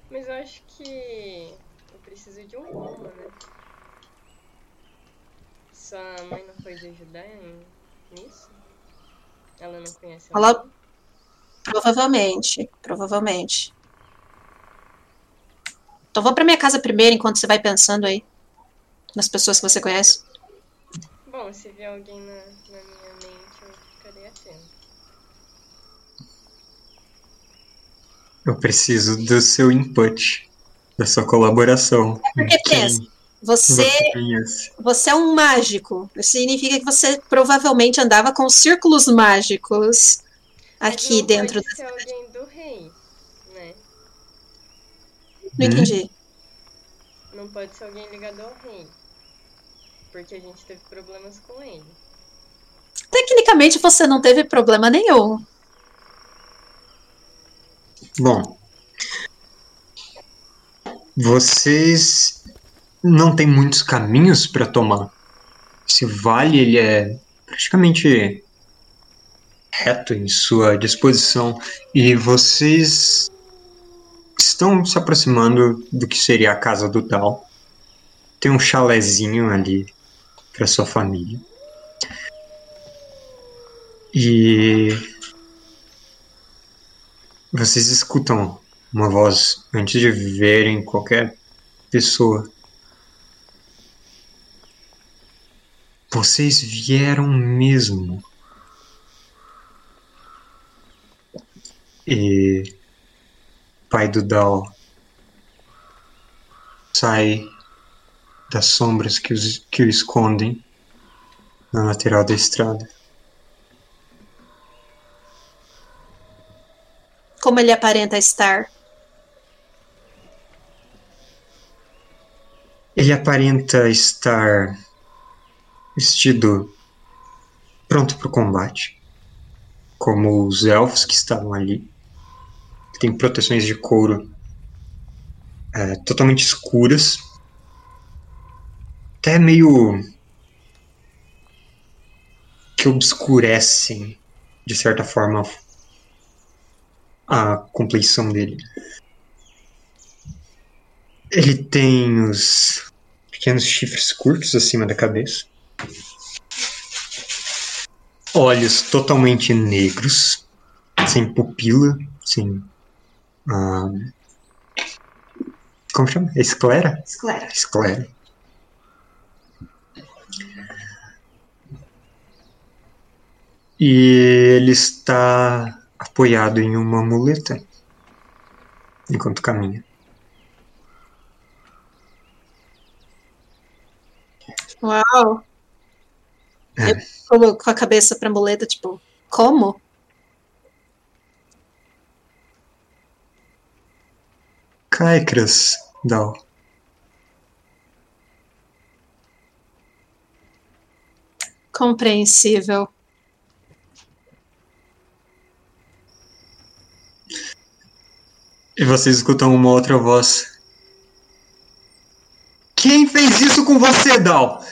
Mas eu acho que eu preciso de um rumo, né? Sua mãe não pode ajudar em- nisso? Ela não conhece Ela- alguém? Provavelmente, provavelmente. Então vou para minha casa primeiro enquanto você vai pensando aí nas pessoas que você conhece. Bom, se vier alguém na, na minha mente, eu ficarei atento. eu preciso do seu input, da sua colaboração. Porque Quem pensa, Você, você você é um mágico. Isso significa que você provavelmente andava com círculos mágicos aqui não dentro. pode ser alguém do rei, né? Não Hum? entendi. Não pode ser alguém ligado ao rei. Porque a gente teve problemas com ele. Tecnicamente você não teve problema nenhum. Bom, vocês não têm muitos caminhos para tomar. Esse vale ele é praticamente reto em sua disposição e vocês estão se aproximando do que seria a casa do Tal. Tem um chalezinho ali para sua família. E vocês escutam uma voz antes de verem qualquer pessoa. Vocês vieram mesmo. E pai do Dal sai das sombras que, os, que o escondem na lateral da estrada. Como ele aparenta estar. Ele aparenta estar vestido pronto para o combate, como os elfos que estavam ali. Tem proteções de couro é, totalmente escuras, até meio que obscurecem de certa forma a compleição dele. Ele tem os pequenos chifres curtos acima da cabeça. Olhos totalmente negros, sem pupila, sem. Ah, como chama? Esclera? Esclera. Esclera. E ele está apoiado em uma muleta enquanto caminha. Uau! É. Eu com a cabeça pra muleta, tipo, como? Caicras, Dal. Compreensível. E vocês escutam uma outra voz. Quem fez isso com você, Dal?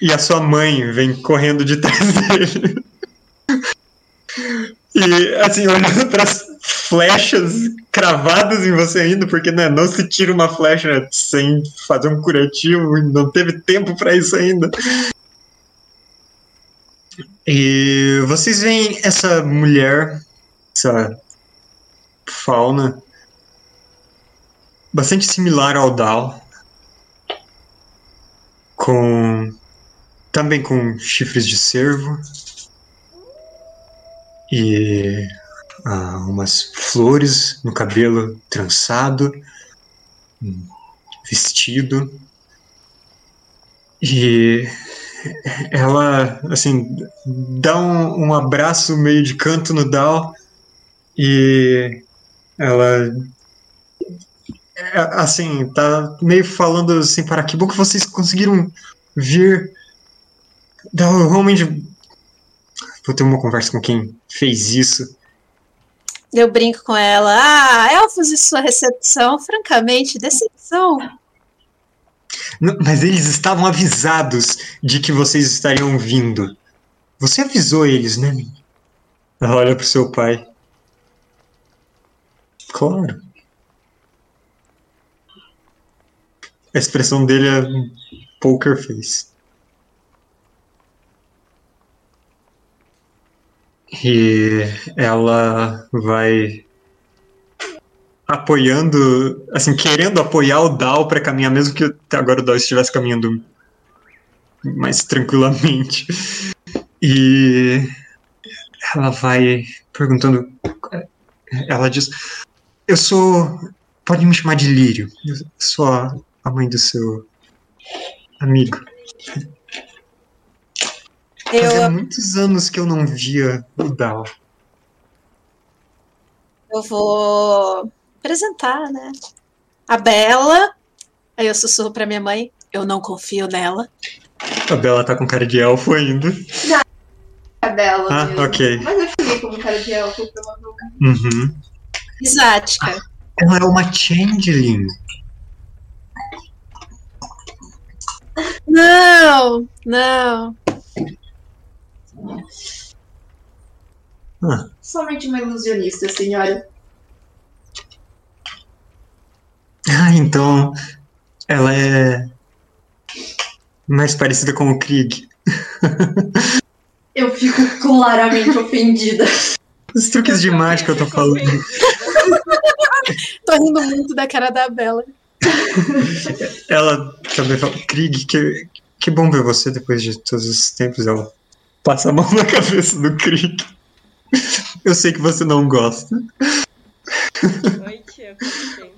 E a sua mãe vem correndo de trás dele. E, assim, olhando para as flechas cravadas em você ainda, porque né, não se tira uma flecha sem fazer um curativo, não teve tempo pra isso ainda. E vocês veem essa mulher, essa fauna, bastante similar ao Dal, com também com chifres de cervo e ah, umas flores no cabelo trançado, vestido. E ela, assim, dá um, um abraço meio de canto no Dal e ela é, assim, tá meio falando assim, para que bom que vocês conseguiram vir. Dal, realmente vou ter uma conversa com quem fez isso. Eu brinco com ela. Ah, elfos e sua recepção, francamente, decepção. Mas eles estavam avisados de que vocês estariam vindo. Você avisou eles, né? Olha pro seu pai. Claro. A expressão dele é poker face. E ela vai apoiando, assim, querendo apoiar o Dal para caminhar, mesmo que até agora o Dal estivesse caminhando mais tranquilamente. E ela vai perguntando. Ela diz: Eu sou. Pode me chamar de Lírio. Eu sou a, a mãe do seu amigo. Fazia Eu, muitos anos que eu não via o Dal. eu vou apresentar, né? A Bela. Aí eu sussurro pra minha mãe. Eu não confio nela. A Bela tá com cara de elfo ainda. A Bela Ah, mesmo. ok. Mas eu cheguei como cara de elfo, provavelmente. Uhum. Exática. Ela é uma changeling. Não, não. Ah, Somente uma ilusionista, senhora. Ah, então ela é mais parecida com o Krieg. Eu fico claramente ofendida. Os truques de mágica eu tô falando. Tô rindo muito da cara da Bela. Ela também fala, Krieg, que, que bom ver você depois de todos esses tempos. Ela passa a mão na cabeça do Krieg. Eu sei que você não gosta. Oi, tia, tempo?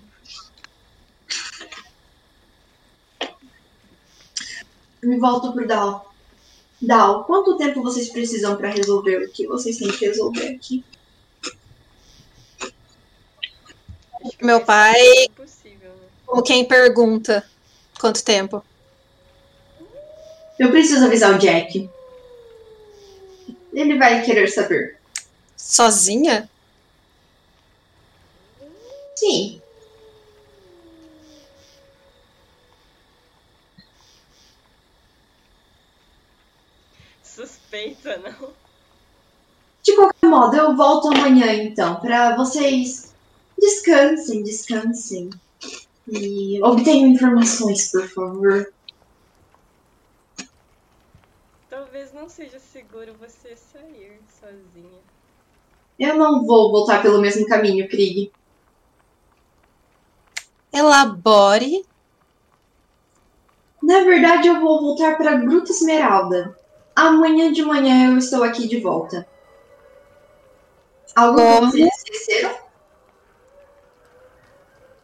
Me volto pro Dal. Dal, quanto tempo vocês precisam pra resolver o que vocês têm que resolver aqui? Acho que Meu pai- Impossível, né? Como quem pergunta quanto tempo. Eu preciso avisar o Jack. Ele vai querer saber. Sozinha? Sim. Suspeita, não? De qualquer modo, eu volto amanhã então, pra vocês descansem, descansem. E obtenham informações, por favor. Talvez não seja seguro você sair sozinha. Eu não vou voltar pelo mesmo caminho, Krieg. Elabore. Na verdade, eu vou voltar pra Gruta Esmeralda. Amanhã de manhã eu estou aqui de volta. Algo que Como? vocês esqueceram?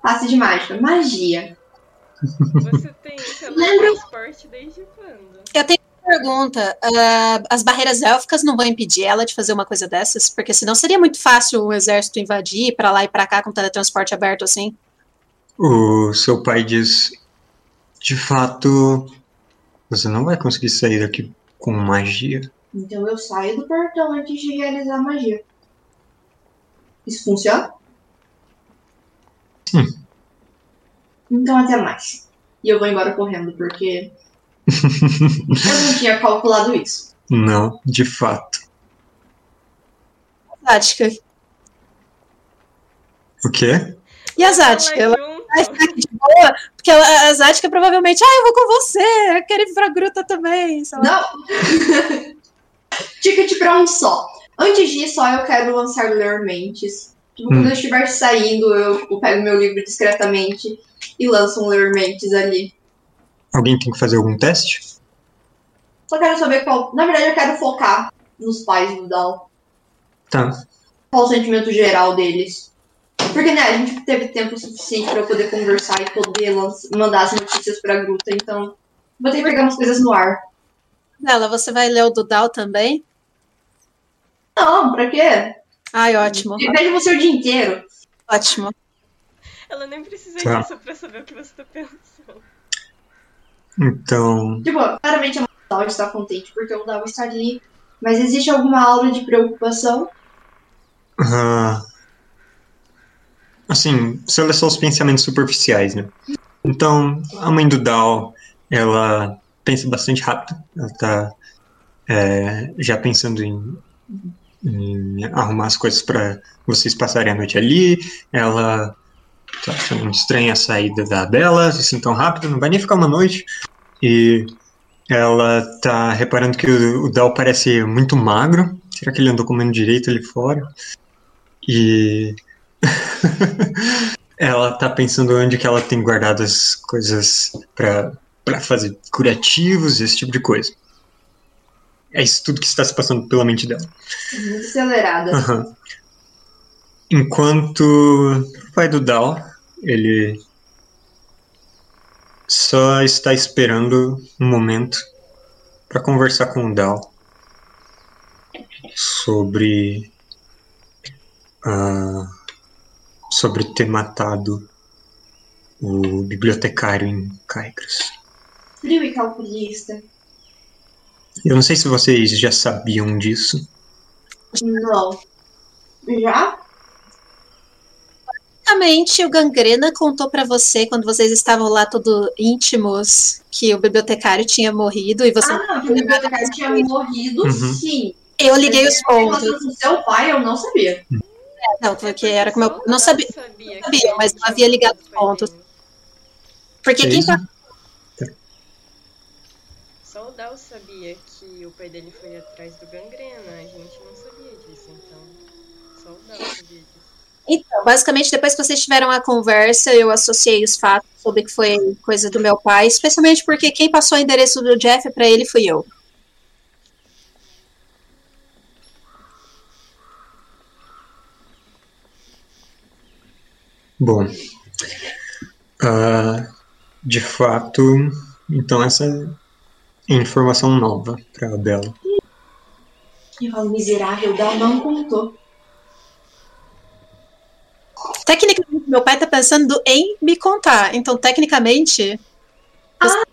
Passe de mágica. Magia. Você tem Lembra- teletransporte desde quando? Pergunta: ah, as barreiras élficas não vão impedir ela de fazer uma coisa dessas? Porque senão seria muito fácil o exército invadir pra lá e pra cá com teletransporte aberto assim. O seu pai diz: De fato, você não vai conseguir sair daqui com magia. Então eu saio do portão antes de realizar a magia. Isso funciona? Sim. Então até mais. E eu vou embora correndo, porque eu não tinha calculado isso. Não, de fato. Tática. O quê? E a Zatka? Ela vai ficar aqui de boa? Porque ela, a Zatka provavelmente, ah, eu vou com você, eu quero ir pra gruta também. Não! Ticket pra um só. Antes disso, só eu quero lançar ler mentes. Tipo, Hum. quando eu estiver saindo, eu, eu pego meu livro discretamente e lanço um ler mentes ali. Alguém tem que fazer algum teste? Só quero saber qual. Na verdade, eu quero focar nos pais do Dal. Tá. Qual o sentimento geral deles. Porque, né, a gente teve tempo suficiente pra eu poder conversar e poder mandar as notícias pra gruta, então. Vou ter que pegar umas coisas no ar. Ela, você vai ler o do Dal também? Não, pra quê? Ai, ótimo, Eu vejo você o dia inteiro. ótimo. Ela nem precisa Tá. disso pra saber o que você tá pensando. Então. Tipo, claramente a Dal está contente porque o Dal está ali. Mas existe alguma aura de preocupação? ah, assim, olha só os pensamentos superficiais, né? Então, a mãe do Dal, ela pensa bastante rápido. Ela tá é, já pensando em, em arrumar as coisas para vocês passarem a noite ali. Ela tá achando estranha a saída da Bela, assim tão rápido, não vai nem ficar uma noite. E ela tá reparando que o, o Dal parece muito magro. Será que ele andou comendo direito ali fora? E ela tá pensando onde que ela tem guardado as coisas pra para fazer curativos, esse tipo de coisa. É isso tudo que está se passando pela mente dela. Muito acelerada. Aham. Enquanto pai do Dal, ele só está esperando um momento para conversar com o Dal sobre ah, sobre ter matado o bibliotecário em Caicros. Frio e calculista. Eu não sei se vocês já sabiam disso. Não. Já? Basicamente, o Gangrena contou pra você, quando vocês estavam lá todos íntimos, que o bibliotecário tinha morrido e você. Ah, não, que o bibliotecário tinha morrido, Uhum. sim. Eu liguei os pontos. Mas o seu pai, eu não sabia. Não, porque era como eu não sabia. sabia, sabia, mas não havia ligado os pontos. Porque É quem tá. Só o Dal sabia que o pai dele foi atrás do gangrena. Então, basicamente, depois que vocês tiveram a conversa, eu associei os fatos, soube que foi coisa do meu pai, especialmente porque quem passou o endereço do Jeff pra ele fui eu. Bom, ah, de fato, então essa é informação nova para a Bela. E o miserável Dal não contou. Tecnicamente, meu pai tá pensando em me contar. Então, tecnicamente,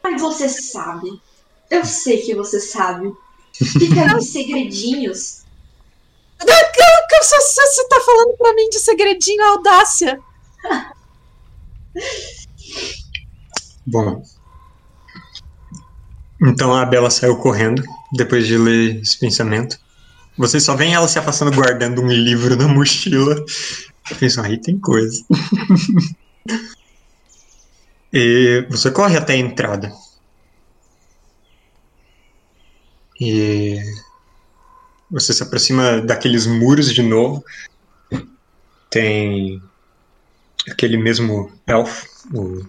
Mas você sabe. Eu sei que você sabe. Fica nos segredinhos. que você, você tá falando pra mim de segredinho audácia. Bom, então a Bela saiu correndo depois de ler esse pensamento. Vocês só veem ela se afastando guardando um livro na mochila. Pensam, aí tem coisa. e você corre até a entrada. E você se aproxima daqueles muros de novo. Tem aquele mesmo elfo, o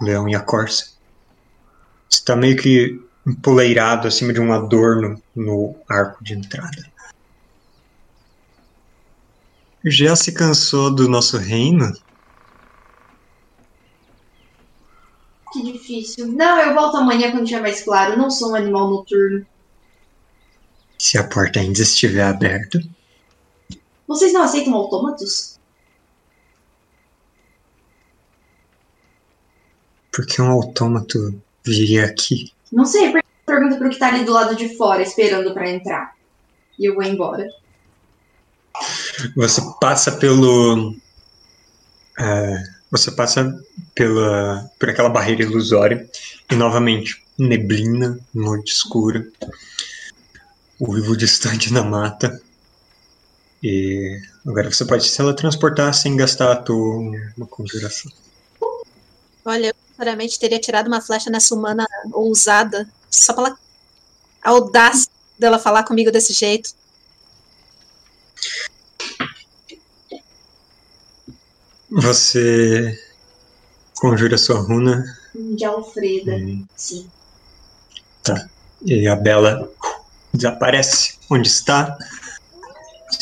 leão e a corça. Está meio que empoleirado acima de um adorno no arco de entrada. Já se cansou do nosso reino? Que difícil. Não, eu volto amanhã quando tiver mais claro. Eu não sou um animal noturno. Se a porta ainda estiver aberta. Vocês não aceitam autômatos? Por que um autômato viria aqui? Não sei, per- pergunta pro que tá ali do lado de fora, esperando pra entrar. E eu vou embora. Você passa pelo. é, você passa pela, por aquela barreira ilusória e novamente neblina, noite escura, o vivo distante na mata. E agora você pode se teletransportar sem gastar a tua uma conjuração. Olha, eu sinceramente teria tirado uma flecha nessa humana ousada, só pela audácia dela falar comigo desse jeito. Você conjura sua runa De Alfreda, Hum. sim. e a Bela desaparece onde está,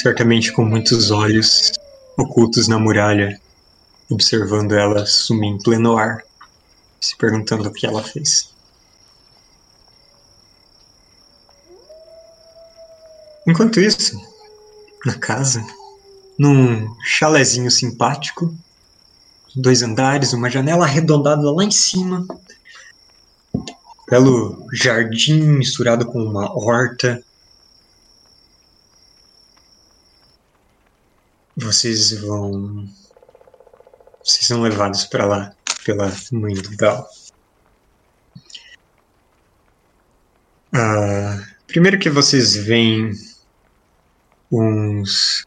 certamente com muitos olhos ocultos na muralha, observando ela sumir em pleno ar, se perguntando o que ela fez. Enquanto isso, na casa, num chalezinho simpático, dois andares, uma janela arredondada lá em cima, belo jardim misturado com uma horta. Vocês vão. Vocês são levados para lá pela mãe do Dal. Ah, primeiro que vocês veem uns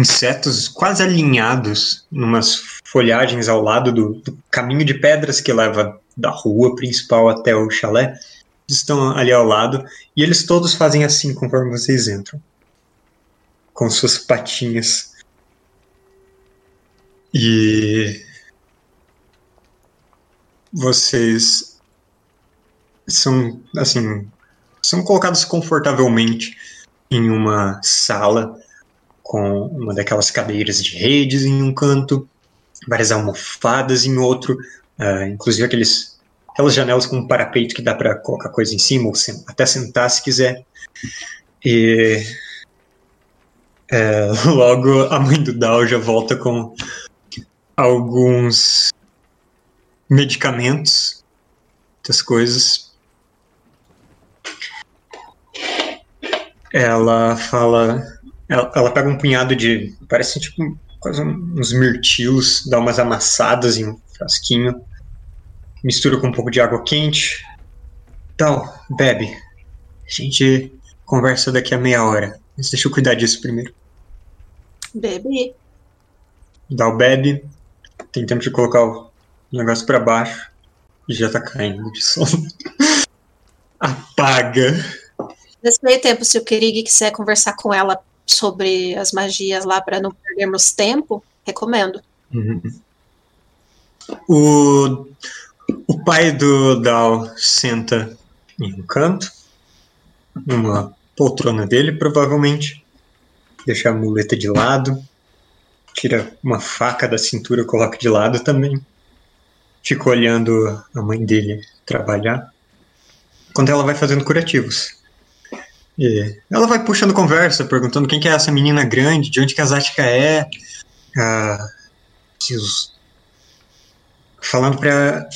insetos quase alinhados numas folhagens ao lado do, do caminho de pedras que leva da rua principal até o chalé. Estão ali ao lado e eles todos fazem assim conforme vocês entram, com suas patinhas. E vocês são assim são colocados confortavelmente em uma sala com uma daquelas cadeiras de redes em um canto, várias almofadas em outro, ah, inclusive aqueles aquelas janelas com um parapeito que dá para colocar coisa em cima ou sen- até sentar se quiser. E é, logo a mãe do Dal já volta com alguns medicamentos, outras coisas. Ela fala. Ela, ela pega um punhado de. Parece tipo quase uns mirtilos, dá umas amassadas em um frasquinho, mistura com um pouco de água quente. Tal, bebe. A gente conversa daqui a meia hora. Mas deixa eu cuidar disso primeiro. Bebi. Dá o bebe, tem tempo de colocar o negócio pra baixo e já tá caindo de sono. Apaga. Nesse meio tempo, se o Kirig quiser conversar com ela sobre as magias lá para não perdermos tempo, recomendo. Uhum. O, o pai do Dal senta em um canto, numa poltrona dele, provavelmente. Deixa a muleta de lado, tira uma faca da cintura, coloca de lado também. Fica olhando a mãe dele trabalhar. Quando ela vai fazendo curativos. E ela vai puxando conversa, perguntando quem que é essa menina grande, de onde que a Zática é. Ah, os falando pra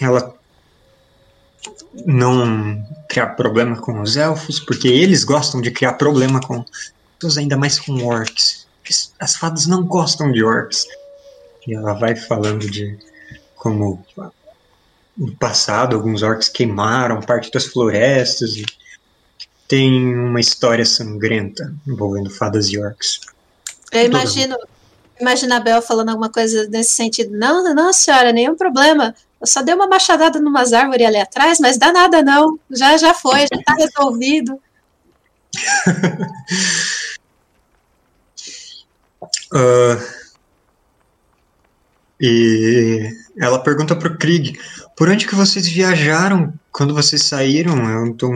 ela não criar problema com os elfos, porque eles gostam de criar problema com ainda mais com orcs. As fadas não gostam de orcs. E ela vai falando de como no passado alguns orcs queimaram parte das florestas e tem uma história sangrenta envolvendo fadas e orcs. Eu imagino, imagino a Bel falando alguma coisa nesse sentido. Não, não, senhora, nenhum problema. Eu só dei uma machadada numas árvores ali atrás, mas dá nada não. Já já foi, já tá resolvido. Uh, e ela pergunta pro Krieg, por onde que vocês viajaram quando vocês saíram? Eu, tô,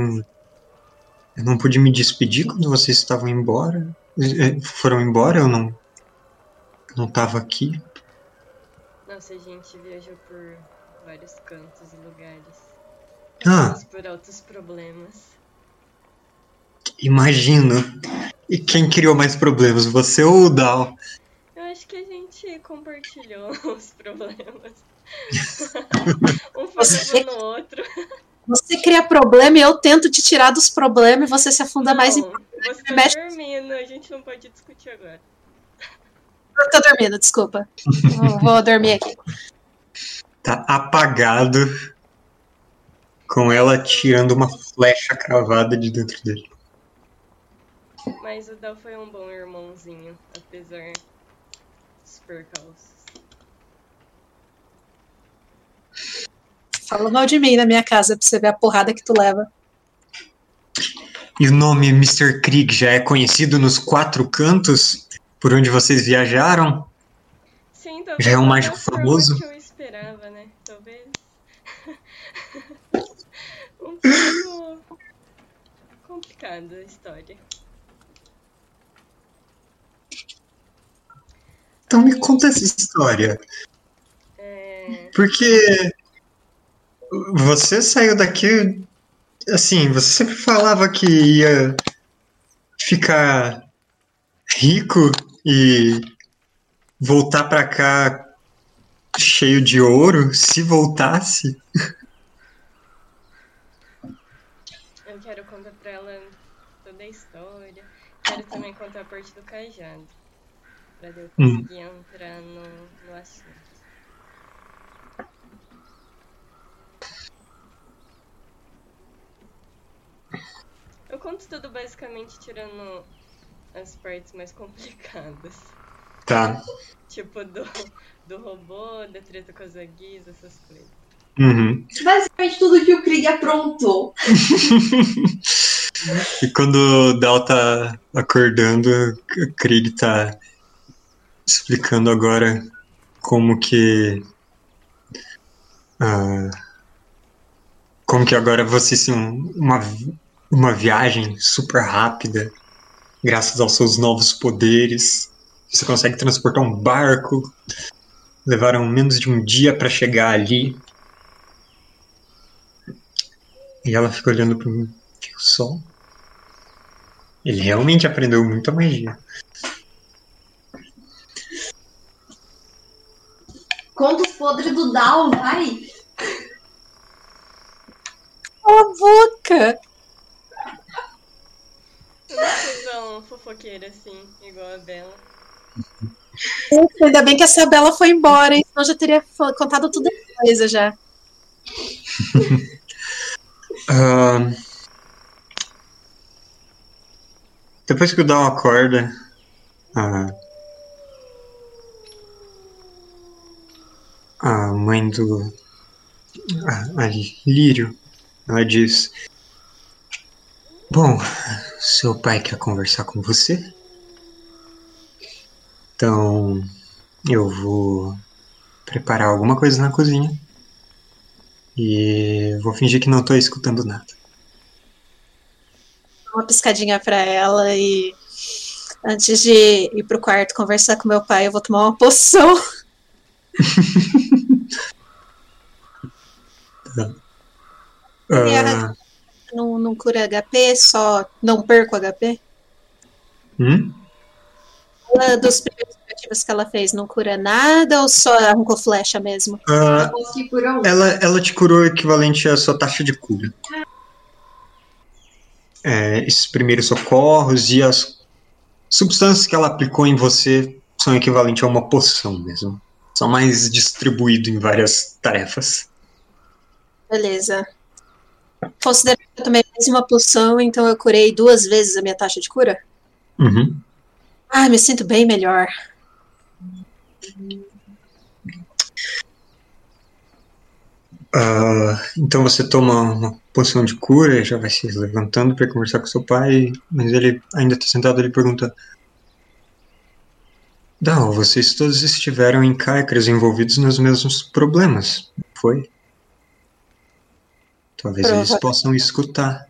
eu não pude me despedir quando vocês estavam embora. Eh, Foram embora, eu não não tava aqui. Nossa, a gente viajou por vários cantos e lugares. Ah, por altos problemas. imagino. E quem criou mais problemas, você ou o Dal? Eu acho que a gente compartilhou os problemas. um foi Você- levando o outro. Você cria problema e eu tento te tirar dos problemas e você se afunda mais em. Não, você tá mexe- dormindo, a gente não pode discutir agora. Eu tô dormindo, desculpa. Vou- Vou dormir aqui. Tá apagado. Com ela tirando uma flecha cravada de dentro dele. Mas o Dal foi um bom irmãozinho, apesar dos percalços. Fala mal de mim na minha casa pra você ver a porrada que tu leva. E o nome Mr. Krieg já é conhecido nos quatro cantos por onde vocês viajaram? Sim, talvez Já é um mágico famoso? que eu esperava, né? Talvez. um pouco complicada a história. Então me conta essa história. É, Porque você saiu daqui. Assim, você sempre falava que ia ficar rico e voltar pra cá cheio de ouro, se voltasse. eu quero contar pra ela toda a história. Quero também contar a parte do cajado. Pra eu Hum. conseguir entrar no, no assunto. Eu conto tudo basicamente tirando as partes mais complicadas. Tá. Tipo do, do robô, da treta com as aguis, essas coisas. Uhum. Basicamente tudo que o Krieg aprontou. E quando o Dal tá acordando, o Krieg tá explicando agora como que. ah, como que agora você sim uma, uma viagem super rápida, graças aos seus novos poderes. Você consegue transportar um barco. Levaram menos de um dia para chegar ali. E ela fica olhando pro Fio Sol. Ele realmente aprendeu muita magia. Conta os podres do Down, vai. Cala a boca! Eu não sou tão fofoqueira assim, igual a Bela. Ainda bem que essa Bela foi embora, hein? Senão eu já teria contado tudo a coisa já. Ah, depois que o Dal acorda, a, a mãe do. A, a Lírio, ela diz: Bom, seu pai quer conversar com você? Então eu vou preparar alguma coisa na cozinha. E vou fingir que não tô escutando nada. Uma piscadinha pra ela e antes de ir pro quarto conversar com meu pai, eu vou tomar uma poção. Ah, Não, não cura HP, só não perco HP. hum? Ela, dos primeiros curativos que ela fez, não cura nada ou só arrancou flecha mesmo? Ah, ela, ela te curou o equivalente à sua taxa de cura. É, esses primeiros socorros e as substâncias que ela aplicou em você são equivalentes a uma poção mesmo. São mais distribuído em várias tarefas. Beleza. Considerando que eu tomei mais uma poção, então eu curei duas vezes a minha taxa de cura? Uhum. Ah, me sinto bem melhor. Ah, então você toma uma poção de cura, já vai se levantando para conversar com seu pai, mas ele ainda está sentado ele pergunta: Dal, vocês todos estiveram em Caicras envolvidos nos mesmos problemas, foi? Talvez eles Prova- possam escutar.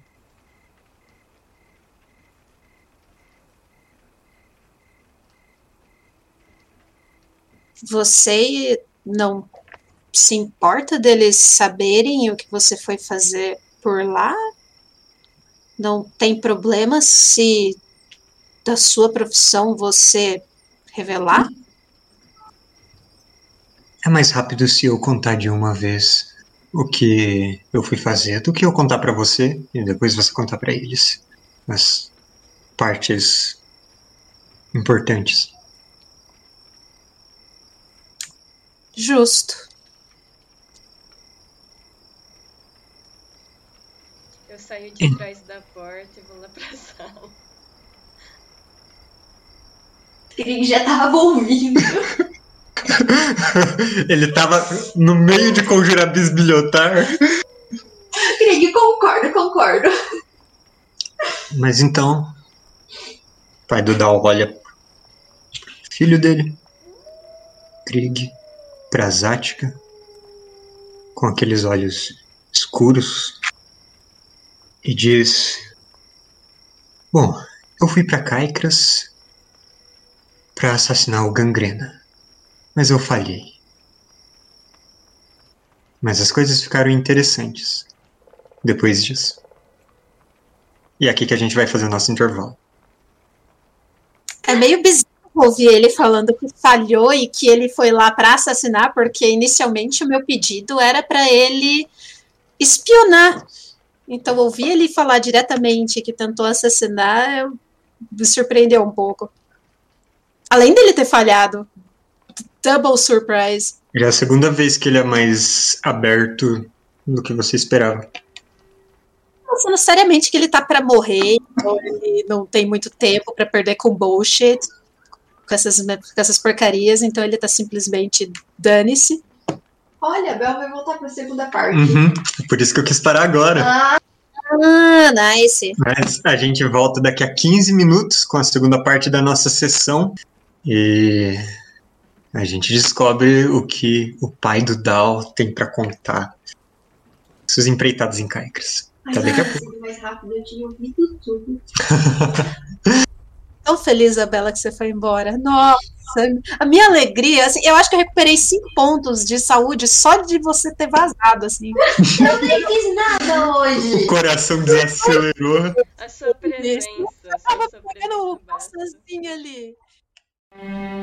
Você não se importa deles saberem o que você foi fazer por lá? Não tem problema se da sua profissão você revelar? É mais rápido se eu contar de uma vez o que eu fui fazer do que eu contar pra você e depois você contar pra eles as partes importantes. Justo. Eu saio de trás da porta e vou lá pra sala. Krieg já tava ouvindo. Ele tava no meio de conjurar bisbilhotar. Krieg, concordo, concordo. Mas então, o pai do Dal olha filho dele, Krieg, pra Zática, com aqueles olhos escuros, e diz: Bom, eu fui pra Caicras pra assassinar o Gangrena, mas eu falhei. Mas as coisas ficaram interessantes depois disso. E é aqui que a gente vai fazer o nosso intervalo. É meio bizarro ouvir ele falando que falhou e que ele foi lá para assassinar, porque inicialmente o meu pedido era para ele espionar. Então, ouvir ele falar diretamente que tentou assassinar me surpreendeu um pouco. Além dele ter falhado. Double surprise. Já é a segunda vez que ele é mais aberto do que você esperava. Pensando seriamente que ele tá pra morrer, então ele não tem muito tempo pra perder com bullshit, com essas, com essas porcarias, então ele tá simplesmente dane-se. Olha, a Bel vai voltar pra segunda parte. Uhum. Por isso que eu quis parar agora. Ah, Ah, nice. Mas a gente volta daqui a 15 minutos com a segunda parte da nossa sessão. E a gente descobre o que o pai do Dal tem pra contar. Suas empreitadas em Caicras. Tá daqui a pouco. mais rápido, eu tinha ouvido tudo. Tão feliz, Isabela, que você foi embora. Nossa, a minha alegria, assim, eu acho que eu recuperei cinco pontos de saúde só de você ter vazado, assim. Eu nem fiz nada O hoje. coração desacelerou. A sua presença. Tava só a sua comendo presença basta. passazinho ali. Música